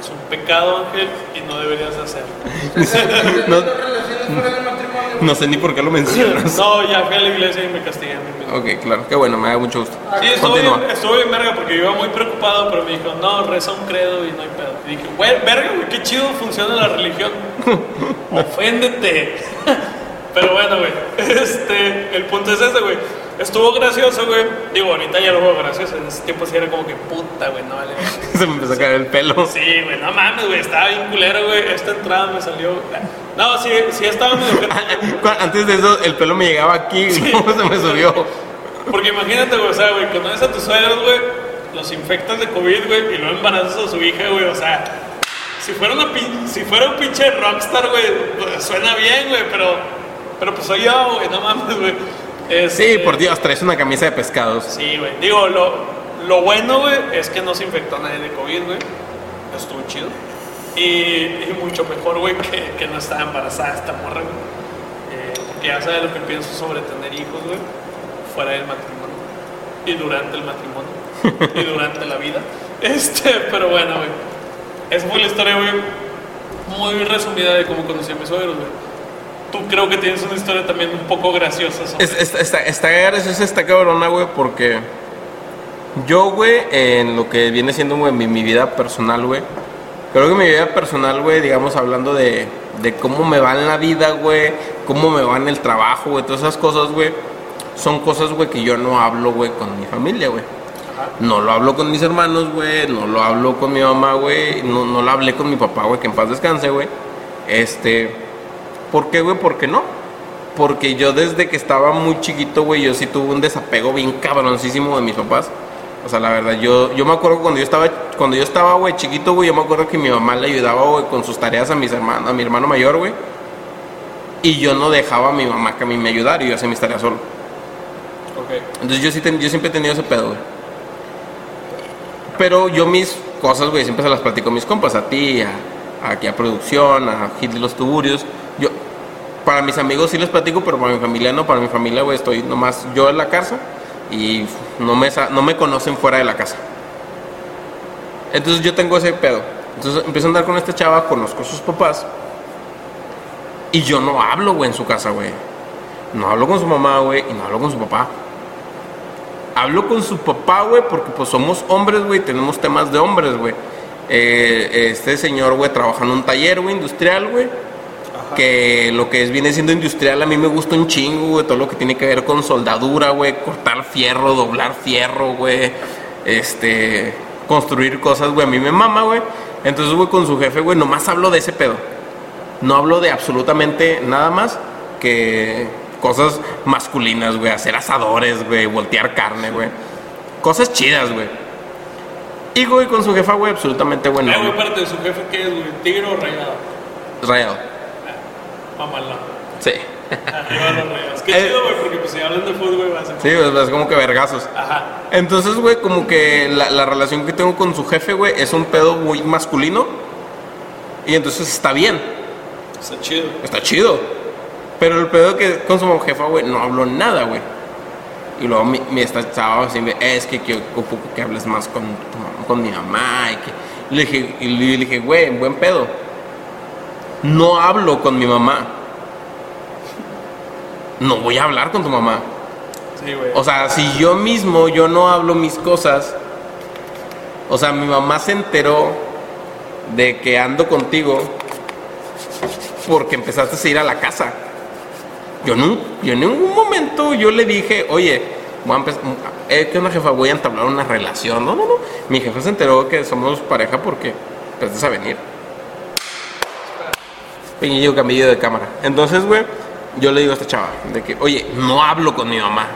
Es un pecado, Ángel, y no deberías hacerlo. *laughs* No, relaciones fuera del matrimonio. no sé ni por qué lo mencionas. *laughs* No, ya fui a la iglesia y me castigué a mí mismo. Ok, claro, qué bueno, me da mucho gusto. Sí, estuvo bien verga porque yo iba muy preocupado, pero me dijo, no, reza un credo y no hay pedo. Y dije, güey, verga, güey, qué chido funciona la religión. *laughs* Oféndete. pero bueno, güey, este, el punto es ese, güey. Estuvo gracioso, güey. Digo, ahorita ya lo veo gracioso. En ese tiempo sí era como que puta, güey, no vale. *laughs* Se me empezó a caer el pelo. Sí, güey, no mames, güey, estaba bien culero, güey. Esta entrada me salió. No, sí, sí estaba medio. *laughs* Antes de eso, el pelo me llegaba aquí, ¿cómo se me subió? Porque imagínate, güey, o sea, güey, conoces a tus suegros, güey, los infectas de COVID, güey, y luego embarazas a su hija, güey, o sea, si fuera, una pin- si fuera un pinche rockstar, güey, pues, suena bien, güey, pero, pero pues soy yo, güey, no mames, güey. Sí, por Dios, traes una camisa de pescados. Sí, güey, digo, lo, lo bueno, güey, es que no se infectó a nadie de COVID, güey, estuvo chido. Y, y mucho mejor, güey, que, que no estaba embarazada esta morra, güey. Eh, porque ya sabes lo que pienso sobre tener hijos, güey, fuera del matrimonio. Y durante el matrimonio. *laughs* y durante la vida. Este, pero bueno, güey. Esa fue la historia, güey. Muy resumida de cómo conocí a mis suegros, güey. Tú creo que tienes una historia también un poco graciosa sobre Es- es- está, está graciosa esta cabrona, güey, porque yo, güey, en lo que viene siendo, güey, mi, mi vida personal, güey, creo que mi vida personal, güey, digamos, hablando de, de cómo me va en la vida, güey, cómo me va en el trabajo, güey, todas esas cosas, güey, son cosas, güey, que yo no hablo, güey, con mi familia, güey. No lo hablo con mis hermanos, güey, no lo hablo con mi mamá, güey, no, no lo hablé con mi papá, güey, que en paz descanse, güey. Este, ¿por qué, güey? ¿Por qué no? Porque yo desde que estaba muy chiquito, güey, yo sí tuve un desapego bien cabroncísimo de mis papás. O sea, la verdad, yo, yo me acuerdo cuando yo estaba, cuando yo estaba, güey, chiquito, güey, yo me acuerdo que mi mamá le ayudaba, güey, con sus tareas a mis hermanos, a mi hermano mayor, güey. Y yo no dejaba a mi mamá que a mí me ayudara y yo hacía mis tareas solo. Ok. Entonces yo sí ten- yo siempre he tenido ese pedo, güey. Pero yo mis cosas, güey, siempre se las platico a mis compas, a ti, a, aquí a producción, a Hit de los Tuburios. Yo, para mis amigos sí les platico, pero para mi familia no. Para mi familia, güey, estoy nomás yo en la casa y no me, no me conocen fuera de la casa. Entonces yo tengo ese pedo. Entonces empiezo a andar con esta chava, conozco a sus papás. Y yo no hablo, güey, en su casa, güey. No hablo con su mamá, güey, y no hablo con su papá. Hablo con su papá, güey, porque pues somos hombres, güey, tenemos temas de hombres, güey. Eh, este señor, güey, trabaja en un taller, güey, industrial, güey. Que lo que es, viene siendo industrial a mí me gusta un chingo, güey. Todo lo que tiene que ver con soldadura, güey. Cortar fierro, doblar fierro, güey. Este, construir cosas, güey. A mí me mama, güey. Entonces, güey, con su jefe, güey, nomás hablo de ese pedo. No hablo de absolutamente nada más que, cosas masculinas, güey, hacer asadores, güey, voltear carne, güey. Cosas chidas, güey. Y, güey, con su jefa, güey, absolutamente Eh, bueno. güey, espérate, ¿su jefe qué es, güey? ¿Tigre o rayado? Rayado. Mamalón. Sí. Arriba los rayados. Qué Eh. chido, güey, porque pues si hablan de fútbol, güey, va a ser... Sí, es, como que vergazos. Ajá. Entonces, güey, como que la, la relación que tengo con su jefe, güey, es un pedo muy masculino. Y entonces está bien, Está chido. está chido. Pero el pedo que con su jefa, güey, no hablo nada, güey. Y luego mi, mi esta chava es que quiero que hables más con, con mi mamá. Y, que, y le dije, y le dije, güey, buen pedo. No hablo con mi mamá. No voy a hablar con tu mamá. Sí, güey. O sea, si yo mismo, yo no hablo mis cosas. O sea, mi mamá se enteró de que ando contigo porque empezaste a ir a la casa. Yo, no, yo en ningún momento yo le dije, oye, voy a empezar, eh, ¿qué onda jefa? Voy a entablar una relación. No, no, no. Mi jefa se enteró que somos pareja porque empezaste a venir. Pequeño cambio de cámara. Entonces, güey, yo le digo a esta chava, de que, oye, no hablo con mi mamá.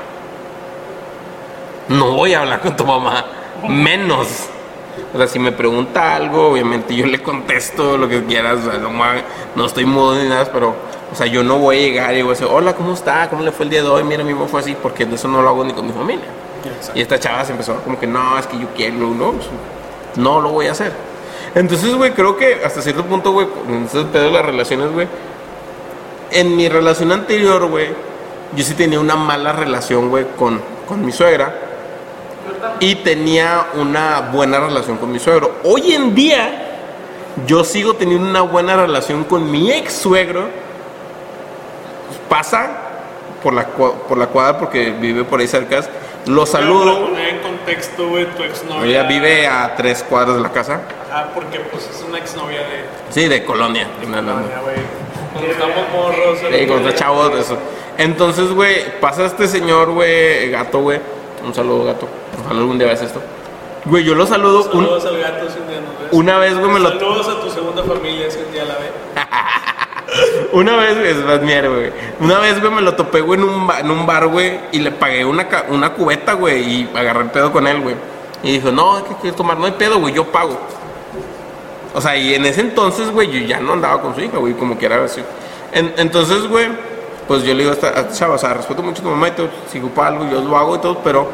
No voy a hablar con tu mamá. Menos. O sea, si me pregunta algo, obviamente yo le contesto lo que quieras. O sea, no estoy mudo ni nada, pero, o sea, yo no voy a llegar y voy a decir, hola, ¿cómo está? ¿Cómo le fue el día de hoy? Mira, mi mamá fue así, porque eso no lo hago ni con mi familia. Y esta chava se empezó como que, no, es que yo quiero, no, pues, no lo voy a hacer. Entonces, güey, creo que hasta cierto punto, güey, en ese pedo de las relaciones, güey, en mi relación anterior, güey, yo sí tenía una mala relación, güey, con, con mi suegra. Y tenía una buena relación con mi suegro. Hoy en día, yo sigo teniendo una buena relación con mi ex suegro. Pasa por la, por la cuadra porque vive por ahí cerca. Lo saludo. poner en contexto, güey, tu exnovia... Ella vive a tres cuadras de la casa. Ajá, porque pues es una exnovia de... Sí, de Colonia. No, no. Ya, güey. Cuando estamos morros... Sí, los chavos de eso. Entonces, güey, pasa este señor, güey, gato, güey. Un saludo, gato. Ojalá algún día veas esto. Güey, yo lo saludo un- Saludos al gato si un día nos ves. una vez, güey, me lo... Saludos a tu segunda familia si un día la ve. *laughs* Una vez, güey, es más mierda, güey. Una vez, güey, me lo topé, güey, en un, en un bar, güey, y le pagué una, una cubeta, güey, y agarré el pedo con él, güey. Y dijo, no, ¿qué quieres tomar? No hay pedo, güey, yo pago. O sea, y en ese entonces, güey, yo ya no andaba con su hija, güey, como quiera así. En- entonces, güey, pues yo le digo a esta chava, o sea, respeto mucho a tu mamá y todo, si ocupa algo, yo lo hago y todo, pero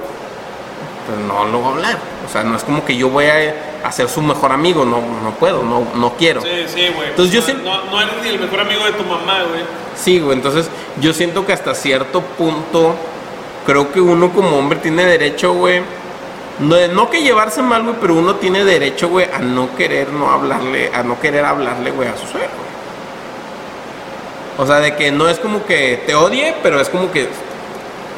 pues no lo voy a hablar. O sea, no es como que yo voy a, a ser su mejor amigo, no, no puedo, no, no quiero. Sí, sí, güey. Entonces, yo no, siento- no, no eres ni el mejor amigo de tu mamá, güey. Sí, güey, entonces yo siento que hasta cierto punto creo que uno como hombre tiene derecho, güey, no, no que llevarse mal, güey, pero uno tiene derecho, güey, a no querer no hablarle, a no querer hablarle, güey, a su suegro. O sea, de que no es como que te odie, pero es como que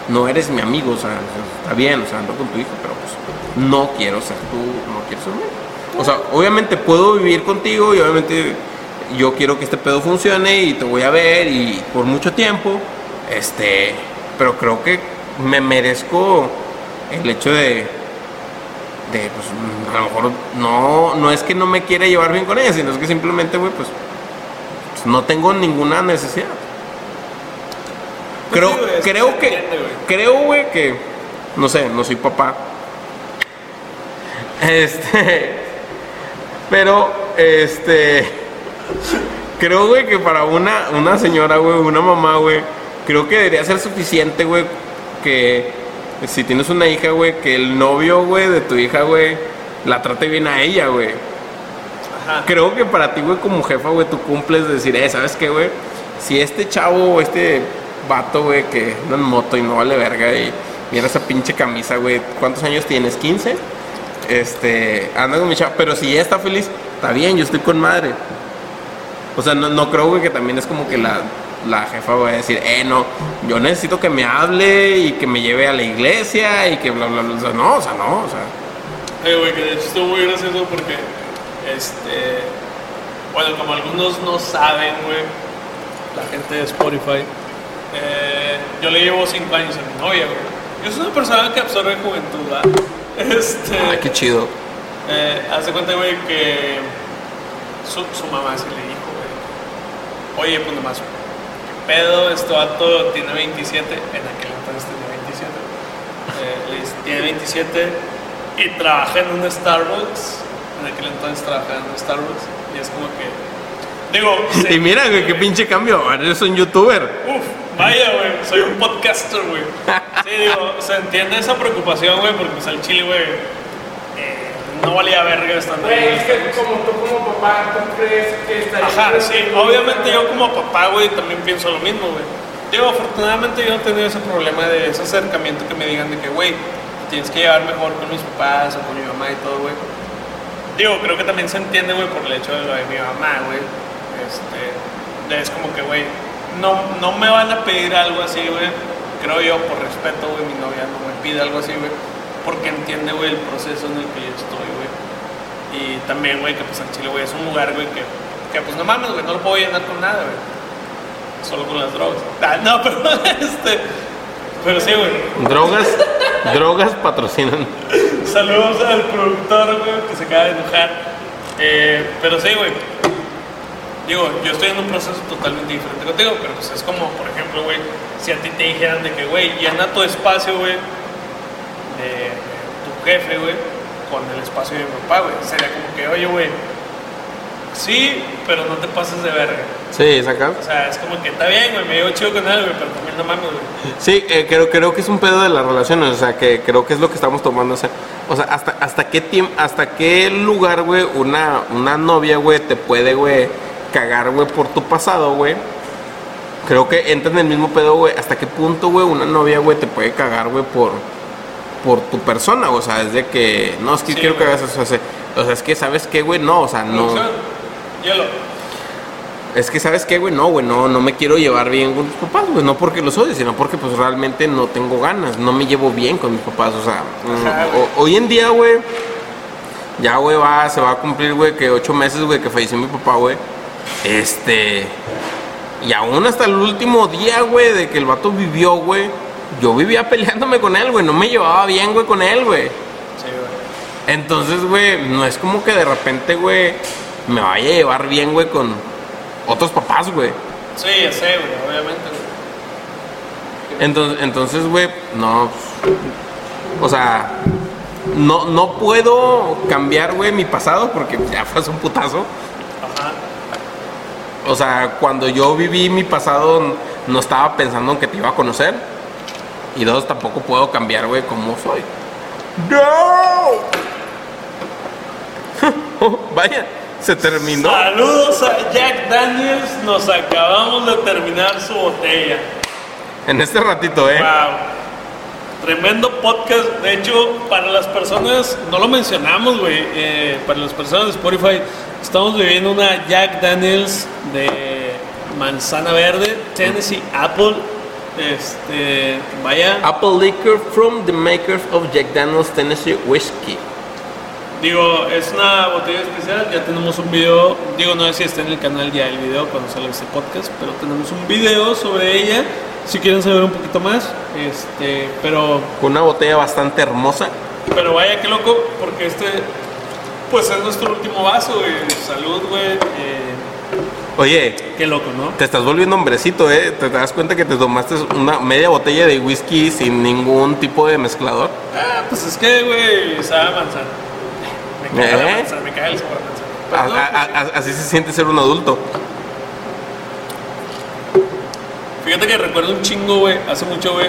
no eres mi amigo, o sea, está bien, o sea, ando con tu hijo, pero pues no quiero ser tú, no quiero ser mío. O sea, obviamente puedo vivir contigo y obviamente yo quiero que este pedo funcione y te voy a ver y por mucho tiempo, este, pero creo que me merezco el hecho de, de pues, a lo mejor no, no es que no me quiera llevar bien con ella, sino es que simplemente, güey, pues, pues, no tengo ninguna necesidad. Creo, creo que, creo, güey, que, no sé, no soy papá. Este, pero, este, creo, güey, que para una, una señora, güey, una mamá, güey, creo que debería ser suficiente, güey, que si tienes una hija, güey, que el novio, güey, de tu hija, güey, la trate bien a ella, güey. Ajá. Creo que para ti, güey, como jefa, güey, tú cumples de decir, eh, ¿sabes qué, güey? Si este chavo o este vato, güey, que anda en moto y no vale verga y mira esa pinche camisa, güey, ¿cuántos años tienes? ¿15? Este, anda con mi chava, pero si ella está feliz, está bien, yo estoy con madre. O sea, no, no creo, güey, que también es como que la, la jefa va a decir, eh, no, yo necesito que me hable y que me lleve a la iglesia y que bla, bla, bla. No, o sea, no, o sea. Eh, güey, que de hecho estuvo muy gracioso porque, este, bueno, como algunos no saben, güey, la gente de Spotify, eh, yo le llevo 5 años a mi novia, güey. Yo soy una persona que absorbe juventud, ¿verdad? *laughs* Este, Ay, qué chido. eh, haz de cuenta, güey, que su, su mamá se le dijo, güey, oye, pues nomás, pedo, este vato tiene 27, en aquel entonces tenía 27, eh, le dice, tiene 27 y trabaja en un Starbucks, en aquel entonces trabajaba en un Starbucks, y es como que, digo, *laughs* Y mira, güey, qué pinche cambio. Ahora eres un youtuber. Uf, vaya, güey, soy un podcaster, güey. Sí, digo, se entiende esa preocupación, güey, porque pues al chile, güey, eh, no valía verga estando ahí. Güey, es que como tú como papá, ¿tú crees que estaría Ajá, sí, obviamente yo como papá, güey, también pienso lo mismo, güey. Digo, afortunadamente yo no he tenido ese problema de ese acercamiento que me digan de que, güey, tienes que llevar mejor con mis papás o con mi mamá y todo, güey. Digo, creo que también se entiende, güey, por el hecho de lo de mi mamá, güey. Este, es como que, güey, no, no me van a pedir algo así, güey. Creo yo, por respeto, güey, mi novia no me pide algo así, güey. Porque entiende, güey, el proceso en el que yo estoy, güey. Y también, güey, que pues en Chile, güey, es un lugar, güey, que, que pues no mames, güey, no lo puedo llenar con nada, güey. Solo con las drogas. Ah, no, *laughs* pero este. Pero sí, güey. Drogas, drogas patrocinan. Saludos al productor, güey, que se acaba de enojar. Eh, pero sí, güey. Digo, yo estoy en un proceso totalmente diferente contigo, pero pues es como, por ejemplo, güey, si a ti te dijeran de que, güey, llena tu espacio, güey, de, tu jefe, güey, con el espacio de mi papá, güey. Sería como que, oye, güey, sí, pero no te pases de verga. Sí, saca. O sea, es como que está bien, güey, me llevo chido con él, güey, pero también no mames, güey. Sí, eh, creo, creo que es un pedo de las relaciones, o sea, que creo que es lo que estamos tomando. O sea, o sea hasta, hasta qué tiempo, hasta qué lugar, güey, una, una novia, güey, te puede, güey, cagar, güey, por tu pasado, güey. Creo que entra en el mismo pedo, güey. ¿Hasta qué punto, güey, una novia, güey, te puede cagar, güey, por, por tu persona? O sea, es de que, no, es que Sí, quiero que güey. hagas eso. O sea, o sea, es que, ¿sabes qué, güey? No, o sea, no. Hielo. Es que, ¿sabes qué, güey? No, güey, no, no me quiero llevar bien con mis papás, güey. No porque los odie, sino porque, pues, realmente no tengo ganas. No me llevo bien con mis papás. O sea, mm, Ajá, o- hoy en día, güey, ya, güey, va, se va a cumplir, güey, que ocho meses, güey, que falleció mi papá, güey. Este... Y aún hasta el último día, güey, de que el vato vivió, güey, yo vivía *laughs* peleándome con él, güey. No me llevaba bien, güey, con él, güey. Sí, güey. Entonces, güey, no es como que de repente, güey, me vaya a llevar bien, güey, con otros papás, güey. Sí, ya sé, güey, obviamente, güey. Entonces, entonces, güey, no. O sea, no, no puedo cambiar, güey, mi pasado porque ya fue un putazo. O sea, cuando yo viví mi pasado, no estaba pensando en que te iba a conocer. Y dos, tampoco puedo cambiar, güey, cómo soy. ¡No! *laughs* Oh, vaya, se terminó. Saludos a Jack Daniels, nos acabamos de terminar su botella. En este ratito, ¿eh? Wow. Tremendo podcast. De hecho, para las personas, no lo mencionamos, güey. eh, para las personas de Spotify, estamos bebiendo una Jack Daniels de manzana verde, Tennessee Apple. Este, vaya, Apple Liquor from the makers of Jack Daniels Tennessee Whiskey. Digo, es una botella especial. Ya tenemos un video, digo, no sé si está en el canal ya el video cuando sale este podcast, pero tenemos un video sobre ella. Si quieren saber un poquito más, este, pero Con una botella bastante hermosa. Pero vaya, qué loco, porque este, pues es nuestro último vaso, güey. Salud, güey. Eh, Oye, qué loco, ¿no? te estás volviendo hombrecito, ¿eh? ¿Te das cuenta que te tomaste una media botella de whisky sin ningún tipo de mezclador? Ah, pues es que, güey, sabe manzana. Me cae la manzana, me cae el sabor a manzana. A- Pero no, a- a- así se siente ser un adulto. Fíjate que recuerdo un chingo, güey, hace mucho, güey.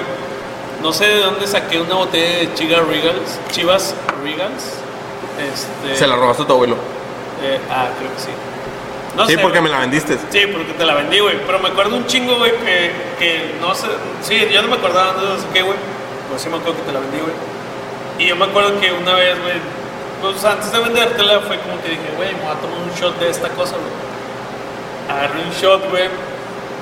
No sé de dónde saqué una botella de Chivas Regals. Chivas Regals. Este, Se la robaste a tu abuelo. eh, ah, creo que sí. No sí, sé, porque me la vendiste. Sí, porque te la vendí, güey. Pero me acuerdo un chingo, güey, que, que no sé. Sí, yo no me acordaba de no sé qué, güey. Pues sí me acuerdo que te la vendí, güey. Y yo me acuerdo que una vez, güey, antes de vendértela fue como que dije, güey, me voy a tomar un shot de esta cosa, güey. Agarré un shot, güey.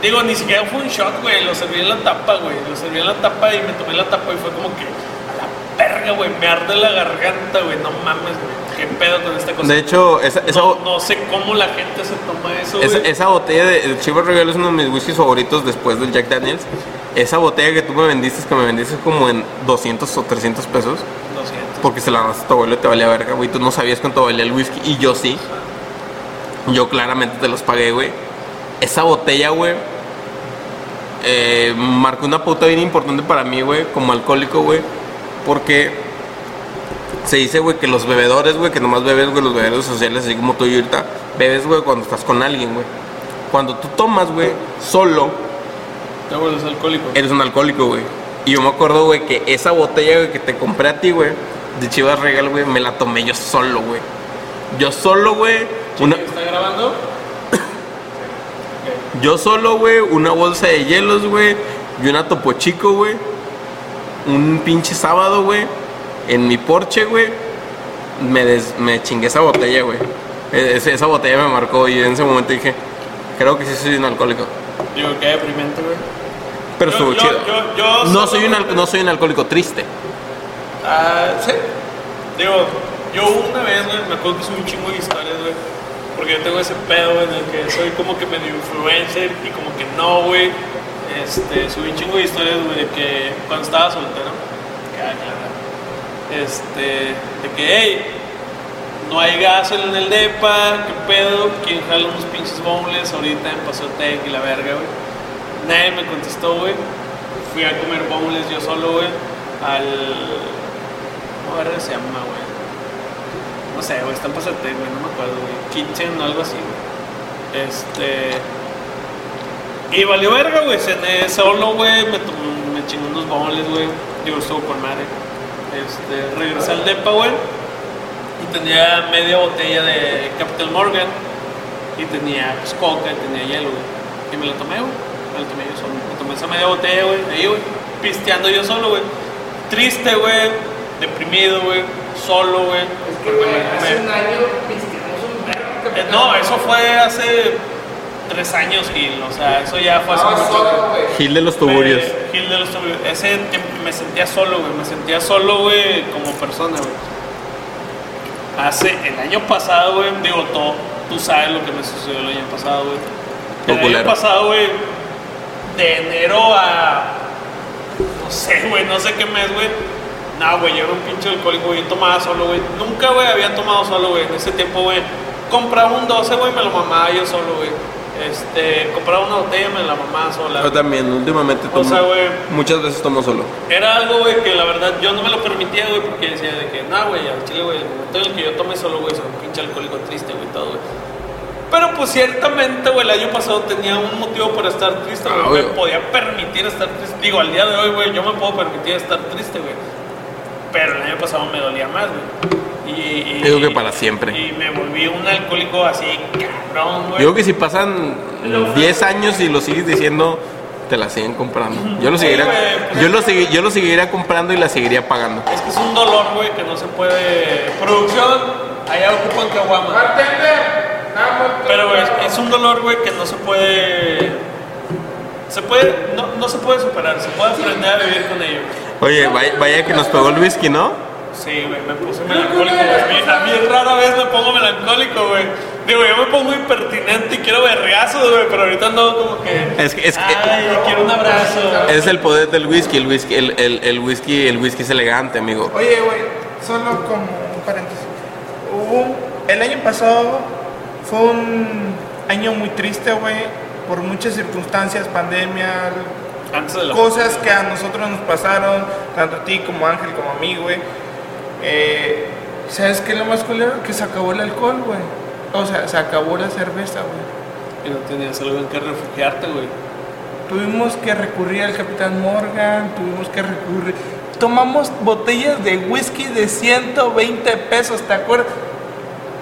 Digo, ni siquiera fue un shot, güey. Lo serví en la tapa, güey. Lo serví en la tapa y me tomé la tapa y fue como que a la verga, güey. Me arde la garganta, güey. No mames, güey. ¿Qué pedo con esta cosa? De hecho, esa, esa, no, no sé cómo la gente se toma eso, esa, güey. esa botella de el Chivas Regal es uno de mis whiskies favoritos después del Jack Daniels. Esa botella que tú me vendiste, que me vendiste como en 200 o 300 pesos. Lo siento. Porque se la robaste a tu abuelo y te valía verga, güey. Tú no sabías cuánto valía el whisky. Y yo sí. Yo claramente te los pagué, güey. Esa botella, güey. eh, marcó una pauta bien importante para mí, güey, como alcohólico, güey, porque se dice, güey, que los bebedores, güey, que nomás bebes, güey, los bebedores sociales, así como tú y ahorita, bebes, güey, cuando estás con alguien, güey. Cuando tú tomas, güey, solo, Te vuelves alcohólico. eres un alcohólico, güey. Y yo me acuerdo, güey, que esa botella, güey, que te compré a ti, güey, de Chivas Regal, güey, me la tomé yo solo, güey. Yo solo, güey, una, ¿Está grabando? *coughs* yo solo, güey, una bolsa de hielos, güey, y una topo chico, güey. Un pinche sábado, güey, en mi porche, güey, me, des- me chingué esa botella, güey. E- esa botella me marcó y en ese momento dije, creo que sí soy un alcohólico. Digo, qué deprimente, güey. Pero Yo- estuvo yo- chido. yo- no, soy un, no soy un alcohólico triste. Ah, sí. Digo, yo una vez, güey, me acuerdo que subí un chingo de historias, güey. Porque yo tengo ese pedo en el que soy como que medio influencer y como que no, güey. Este, subí un chingo de historias, güey, de que cuando estaba soltero, este, de que, hey, no hay gas en el depa, qué pedo, quién jala unos pinches bombles ahorita en Pasotec y la verga, güey. Nadie me contestó, güey. Fui a comer bombles yo solo, güey, al ¿Cómo verga se llama, güey? No sé, güey, está en Pasatec, güey, no me acuerdo, güey. Kitchen o algo así, güey. Este. Y valió verga, güey. Cené solo, güey. Me, me chingué unos bombles, güey. Digo, estuvo con madre. Este, regresé al depa, güey. Y tenía media botella de Capital Morgan. Y tenía, pues, coca, y tenía hielo, güey. Y me la tomé, güey. Me la tomé yo solo. Me tomé esa media botella, güey. Ahí, güey. Pisteando yo solo, güey. Triste, güey. Deprimido, güey. Solo, güey. Me- me- año pisteamos un eh, no, eso fue hace tres años, Gil. O sea, eso ya fue hace mucho. güey. Gil de los tuburios. Me- Gil de los Tuburios. Ese tiempo me sentía solo, güey. Me sentía solo, güey, como persona, güey. Hace el año pasado, güey, digo, todo, tú sabes lo que me sucedió el año pasado, güey. El año pasado, güey, de enero a. No sé, güey, no sé qué mes, güey. No, güey, yo era un pinche alcohólico, güey. Yo tomaba solo, güey. Nunca, güey, había tomado solo, güey. En ese tiempo, güey, compraba un 12, güey, me lo mamaba yo solo, güey. Este, compraba una botella, me la mamaba sola. Yo también, últimamente O tomo. sea, güey. muchas veces tomo solo. Era algo, güey, que la verdad yo no me lo permitía, güey, porque decía de que, no, güey, al chile, güey, el momento en el que yo tomé solo, güey, soy un pinche alcohólico triste, güey, todo, güey. Pero pues ciertamente, güey, el año pasado tenía un motivo para estar triste, Ah, güey. me obvio. podía permitir estar triste. Digo, al día de hoy, güey, yo me puedo permitir estar triste, güey. Pero el año pasado me dolía más, güey. Y, y- Digo que para siempre. Y me volví un alcohólico así, cabrón, güey. Digo que si pasan 10 años y lo sigues diciendo, te la siguen comprando. Yo lo seguiría, güey, pues yo es lo, segui- yo lo seguiría comprando y la seguiría pagando. Es que es un dolor, güey, que no se puede. Producción, allá ocupan caguama. Pero, es, es un dolor, güey, que no se puede. Se puede. No, no se puede superar, se puede aprender a vivir con ello. Oye, vaya, vaya que nos pegó el whisky, ¿no? Sí, güey, me puse melancólico, güey. A mí- rara vez me pongo melancólico, güey. Digo, yo me pongo impertinente y quiero vergazos, güey, pero ahorita ando como que. Es que- es que- Ay, quiero un abrazo. Es el poder del whisky, el whisky, el, el, el whisky, el whisky es elegante, amigo. Oye, güey, solo como un paréntesis. Hubo un- el año pasado fue un año muy triste, güey, por muchas circunstancias, pandemia, cosas que a nosotros nos pasaron, tanto a ti como a Ángel como a mí, güey. Eh, ¿Sabes qué es lo más culero? Que se acabó el alcohol, güey. O sea, se acabó la cerveza, güey. Y no tenías algo en que refugiarte, güey. Tuvimos que recurrir al Capitán Morgan, tuvimos que recurrir. Tomamos botellas de whisky de 120 pesos, ¿te acuerdas?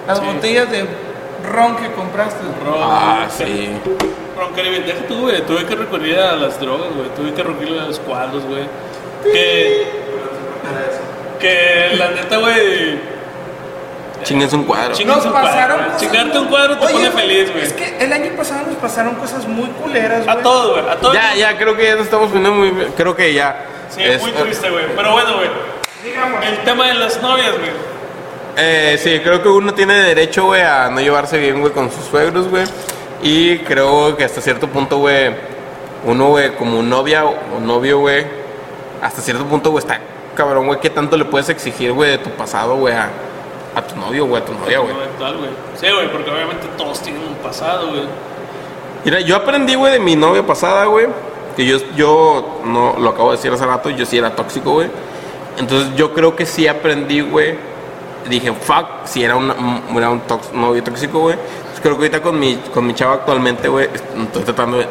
Las Sí. botellas de ron que compraste. Ron, Ah, sí. Ron Caribe, deja tú, güey. Tuve que recurrir a las drogas, güey. Tuve que recurrir a los cuadros, güey. Que. Que la neta, güey. Chingues un cuadro. Ching- Nos Chingarte un cuadro, pasaron güey. cosas Chingarte un cuadro te Oye, pone feliz, güey. Es que el año pasado nos pasaron cosas muy culeras, güey. A todos, güey. A todos. Ya, ya, creo que ya nos estamos poniendo muy... Creo que ya... Sí, es- muy triste, güey. Pero bueno, güey. Digamos, El tema de las novias, güey. Eh, sí, creo que uno tiene derecho, güey, a no llevarse bien, güey, con sus suegros, güey. Y creo que hasta cierto punto, güey, uno, güey, como novia o novio, güey, hasta cierto punto, güey, está cabrón, güey, ¿qué tanto le puedes exigir, güey, de tu pasado, güey, a, a tu novio, güey, a tu novia, güey? Sí, güey, porque obviamente todos tienen un pasado, güey. Mira, yo aprendí, güey, de mi novia pasada, güey, Que yo, yo no lo acabo de decir hace rato, yo sí era tóxico, güey. Entonces yo creo que sí aprendí, güey. Dije, fuck, si era, una- un- era un tox- novio tóxico, güey. Creo que ahorita con mi, con mi chava actualmente, güey, est- estoy tratando de...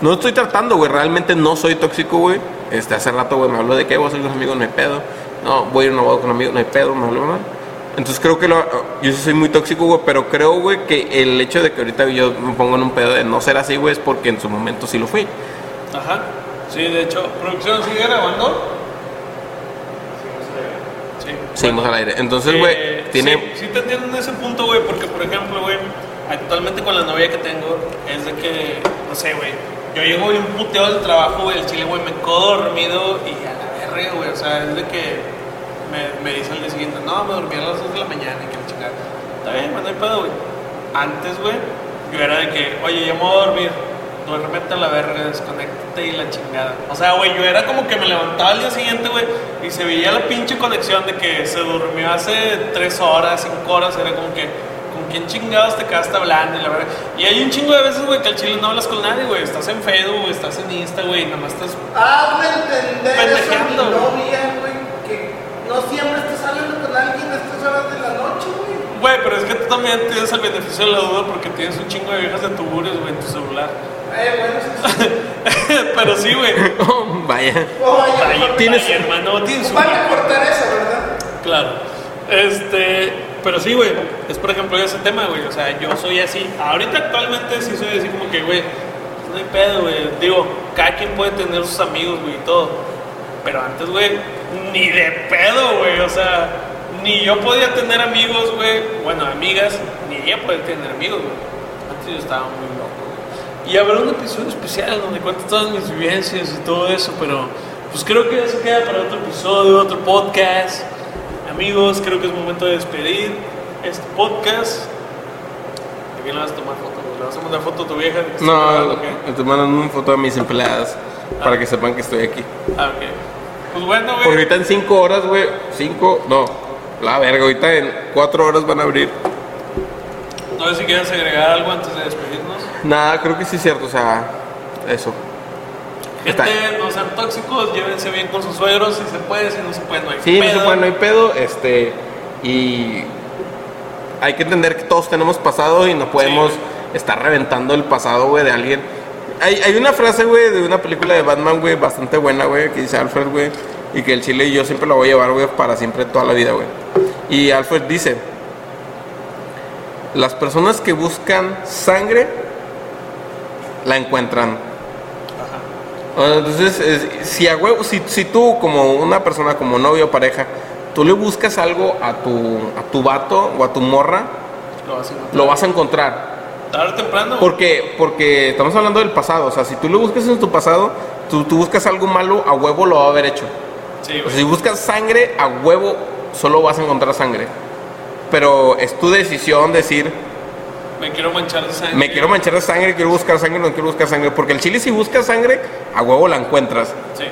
No estoy tratando, güey, realmente no soy tóxico, güey. Este, hace rato, güey, me habló de que voy a salir con amigos, no hay pedo. No, voy a ir a boda con amigos, no hay pedo, me habló, ¿no? Entonces creo que lo- yo soy muy tóxico, güey, pero creo, güey, que el hecho de que ahorita yo me pongo en un pedo de no ser así, güey, es porque en su momento sí lo fui. Ajá. Sí, de hecho, ¿producción sigue grabando? Sí. Seguimos al aire. Entonces, Eh, güey, tiene... Sí, sí te entiendo en ese punto, güey, porque, por ejemplo, güey, actualmente con la novia que tengo, es de que, no sé, güey, yo llego bien puteado del trabajo, güey, el chile, güey, me quedo dormido y a la verga, güey, o sea, es de que me, me dice al día siguiente, no, me dormí a las 2 de la mañana y que la chingada. Está bien, no hay pedo, güey. Antes, güey, yo era de que, oye, ya me voy a dormir, duérmete a la verga, desconéctate y la chingada. O sea, güey, yo era como que me levantaba al día siguiente, güey, y se veía la pinche conexión de que se durmió hace 3 horas, 5 horas, era como que, ¿con quién chingados te quedaste hablando? Y la verga. Y hay un chingo de veces, güey, que al chile no hablas con nadie, güey, estás en Facebook, güey, estás en Insta, güey, nada más estás Hazme entender eso a mi Pendejando. novia, güey, que no siempre estás hablando con alguien a estas horas de la noche, güey. Güey, pero es que tú también tienes el beneficio de la duda porque tienes un chingo de viejas de tuburios, güey, en tu celular. Eh, bueno, sí, sí. *laughs* pero sí, güey. *laughs* Oh, vaya. Oye, Vaya, Tienes- vaya, hermano, tienes. Van a cortar eso, ¿verdad? Claro. Este, pero sí, güey, es por ejemplo ese tema, güey. O sea, yo soy así. Ahorita actualmente sí soy así como que, güey, no hay pedo, güey. Digo, cada quien puede tener sus amigos, güey, y todo. Pero antes, güey, ni de pedo, güey. O sea, ni yo podía tener amigos, güey. Bueno, amigas, ni ella podía tener amigos, güey. Antes yo estaba muy loco. Y habrá un episodio especial donde cuento todas mis vivencias y todo eso, pero pues creo que eso queda para otro episodio, otro podcast. Amigos, creo que es momento de despedir este podcast. ¿A quién le vas a tomar foto? ¿Le vas a mandar foto a tu vieja? No, qué? te mandan una foto de mis empleadas para que sepan que estoy aquí. Ah, ok. Pues bueno, Porque güey. ahorita en 5 horas, güey, 5, no, la verga, ahorita en 4 horas van a abrir. No sé si quieres agregar algo antes de despedirnos. Nada, creo que sí es cierto, o sea, eso. Gente, Está. no sean tóxicos, llévense bien con sus suegros, si se puede, si no se puede, no hay Sí, no se pedo. puede, no hay pedo, este, y hay que entender que todos tenemos pasado y no podemos Sí. estar reventando el pasado, güey, de alguien. Hay, hay una frase, güey, de una película de Batman, güey, bastante buena, güey, que dice Alfred, güey, y que el chile y yo siempre lo voy a llevar, güey, para siempre, toda la vida, güey. Y Alfred dice, las personas que buscan sangre, la encuentran. Entonces, es- si, a huevo- si, si tú como una persona, como novio o pareja, tú le buscas algo a tu, a tu vato o a tu morra, Lo vas a encontrar. lo vas a encontrar. Tarde o temprano. Porque, porque estamos hablando del pasado. O sea, si tú le buscas en tu pasado, tú, tú buscas algo malo, a huevo lo va a haber hecho. Sí, O sea, si buscas sangre, a huevo solo vas a encontrar sangre. Pero es tu decisión decir, Me quiero manchar de sangre. me quiero manchar de sangre, quiero buscar sangre, no quiero buscar sangre. Porque el chile si buscas sangre, a huevo la encuentras. Sí.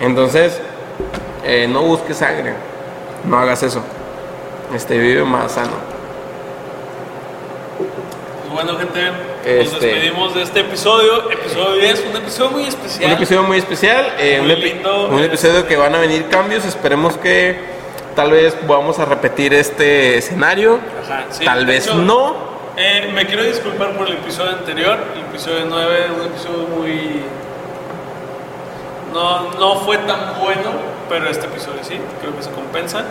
Entonces, eh, no busques sangre. No hagas eso. Este, vive más sano. Pues bueno, gente, nos Este- despedimos de este episodio. Episodio 10, un episodio muy especial. Un episodio muy especial. eh, Muy un, lindo. un episodio que van a venir cambios. Esperemos que tal vez vamos a repetir este escenario. Ajá, sí, tal vez hecho, no. Eh, me quiero disculpar por el episodio anterior, el episodio 9, un episodio muy... No, no fue tan bueno, pero este episodio sí, creo que se compensa.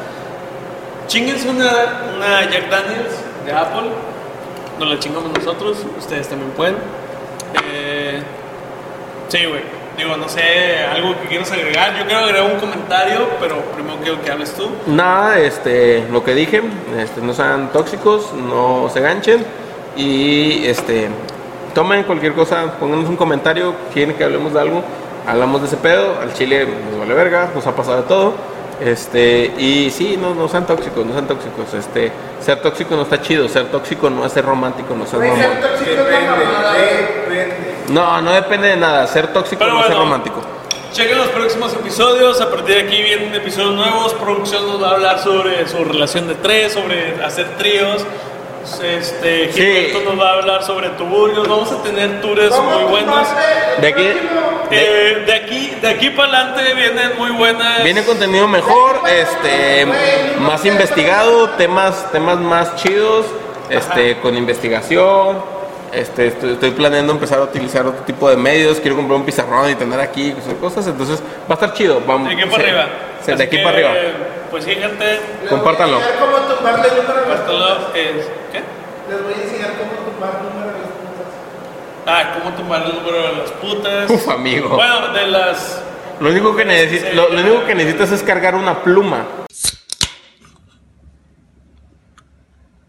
Chinguense una, una Jack Daniels de Apple, nos la chingamos nosotros, ustedes también pueden. Eh, sí, güey, digo, no sé, algo que quieras agregar. Yo quiero agregar un comentario, pero primero quiero que hables tú. Nada, este, lo que dije, este, no sean tóxicos, no se ganchen y este, tomen cualquier cosa, pónganos un comentario, quieren que hablemos de algo, hablamos de ese pedo, al chile nos vale verga, nos ha pasado de todo. Este, y sí, no, no sean tóxicos, no sean tóxicos. Este, ser tóxico no está chido, ser tóxico no es ser romántico, no es ser Güey, mamón. ser tóxico es la Depende, mamada. depende. No, no depende de nada, ser tóxico Pero no ser romántico. Chequen los próximos episodios. A partir de aquí vienen episodios nuevos. Producción nos va a hablar sobre su relación de tres, sobre hacer tríos. Este, Sí. Gilberto nos va a hablar sobre tuburios. Vamos a tener tours muy buenos. De aquí Eh, de aquí, de aquí para adelante vienen muy buenas. viene contenido mejor, este, más investigado, temas, temas más chidos, este, con investigación. Este, estoy, estoy planeando empezar a utilizar otro tipo de medios. Quiero comprar un pizarrón y tener aquí esas cosas. Entonces va a estar chido. Vamos, de aquí para arriba. de aquí que, para arriba. Pues sí, gente. Compártanlo. Les voy a enseñar cómo tumbarle el número a las compártanlo, putas. eh, ¿Qué? Les voy a enseñar cómo tumbar el número a las putas. Ah, cómo tomar el número de las putas. Uf, amigo. Bueno, de las. Lo único que necesitas, lo, lo único que necesitas es cargar una pluma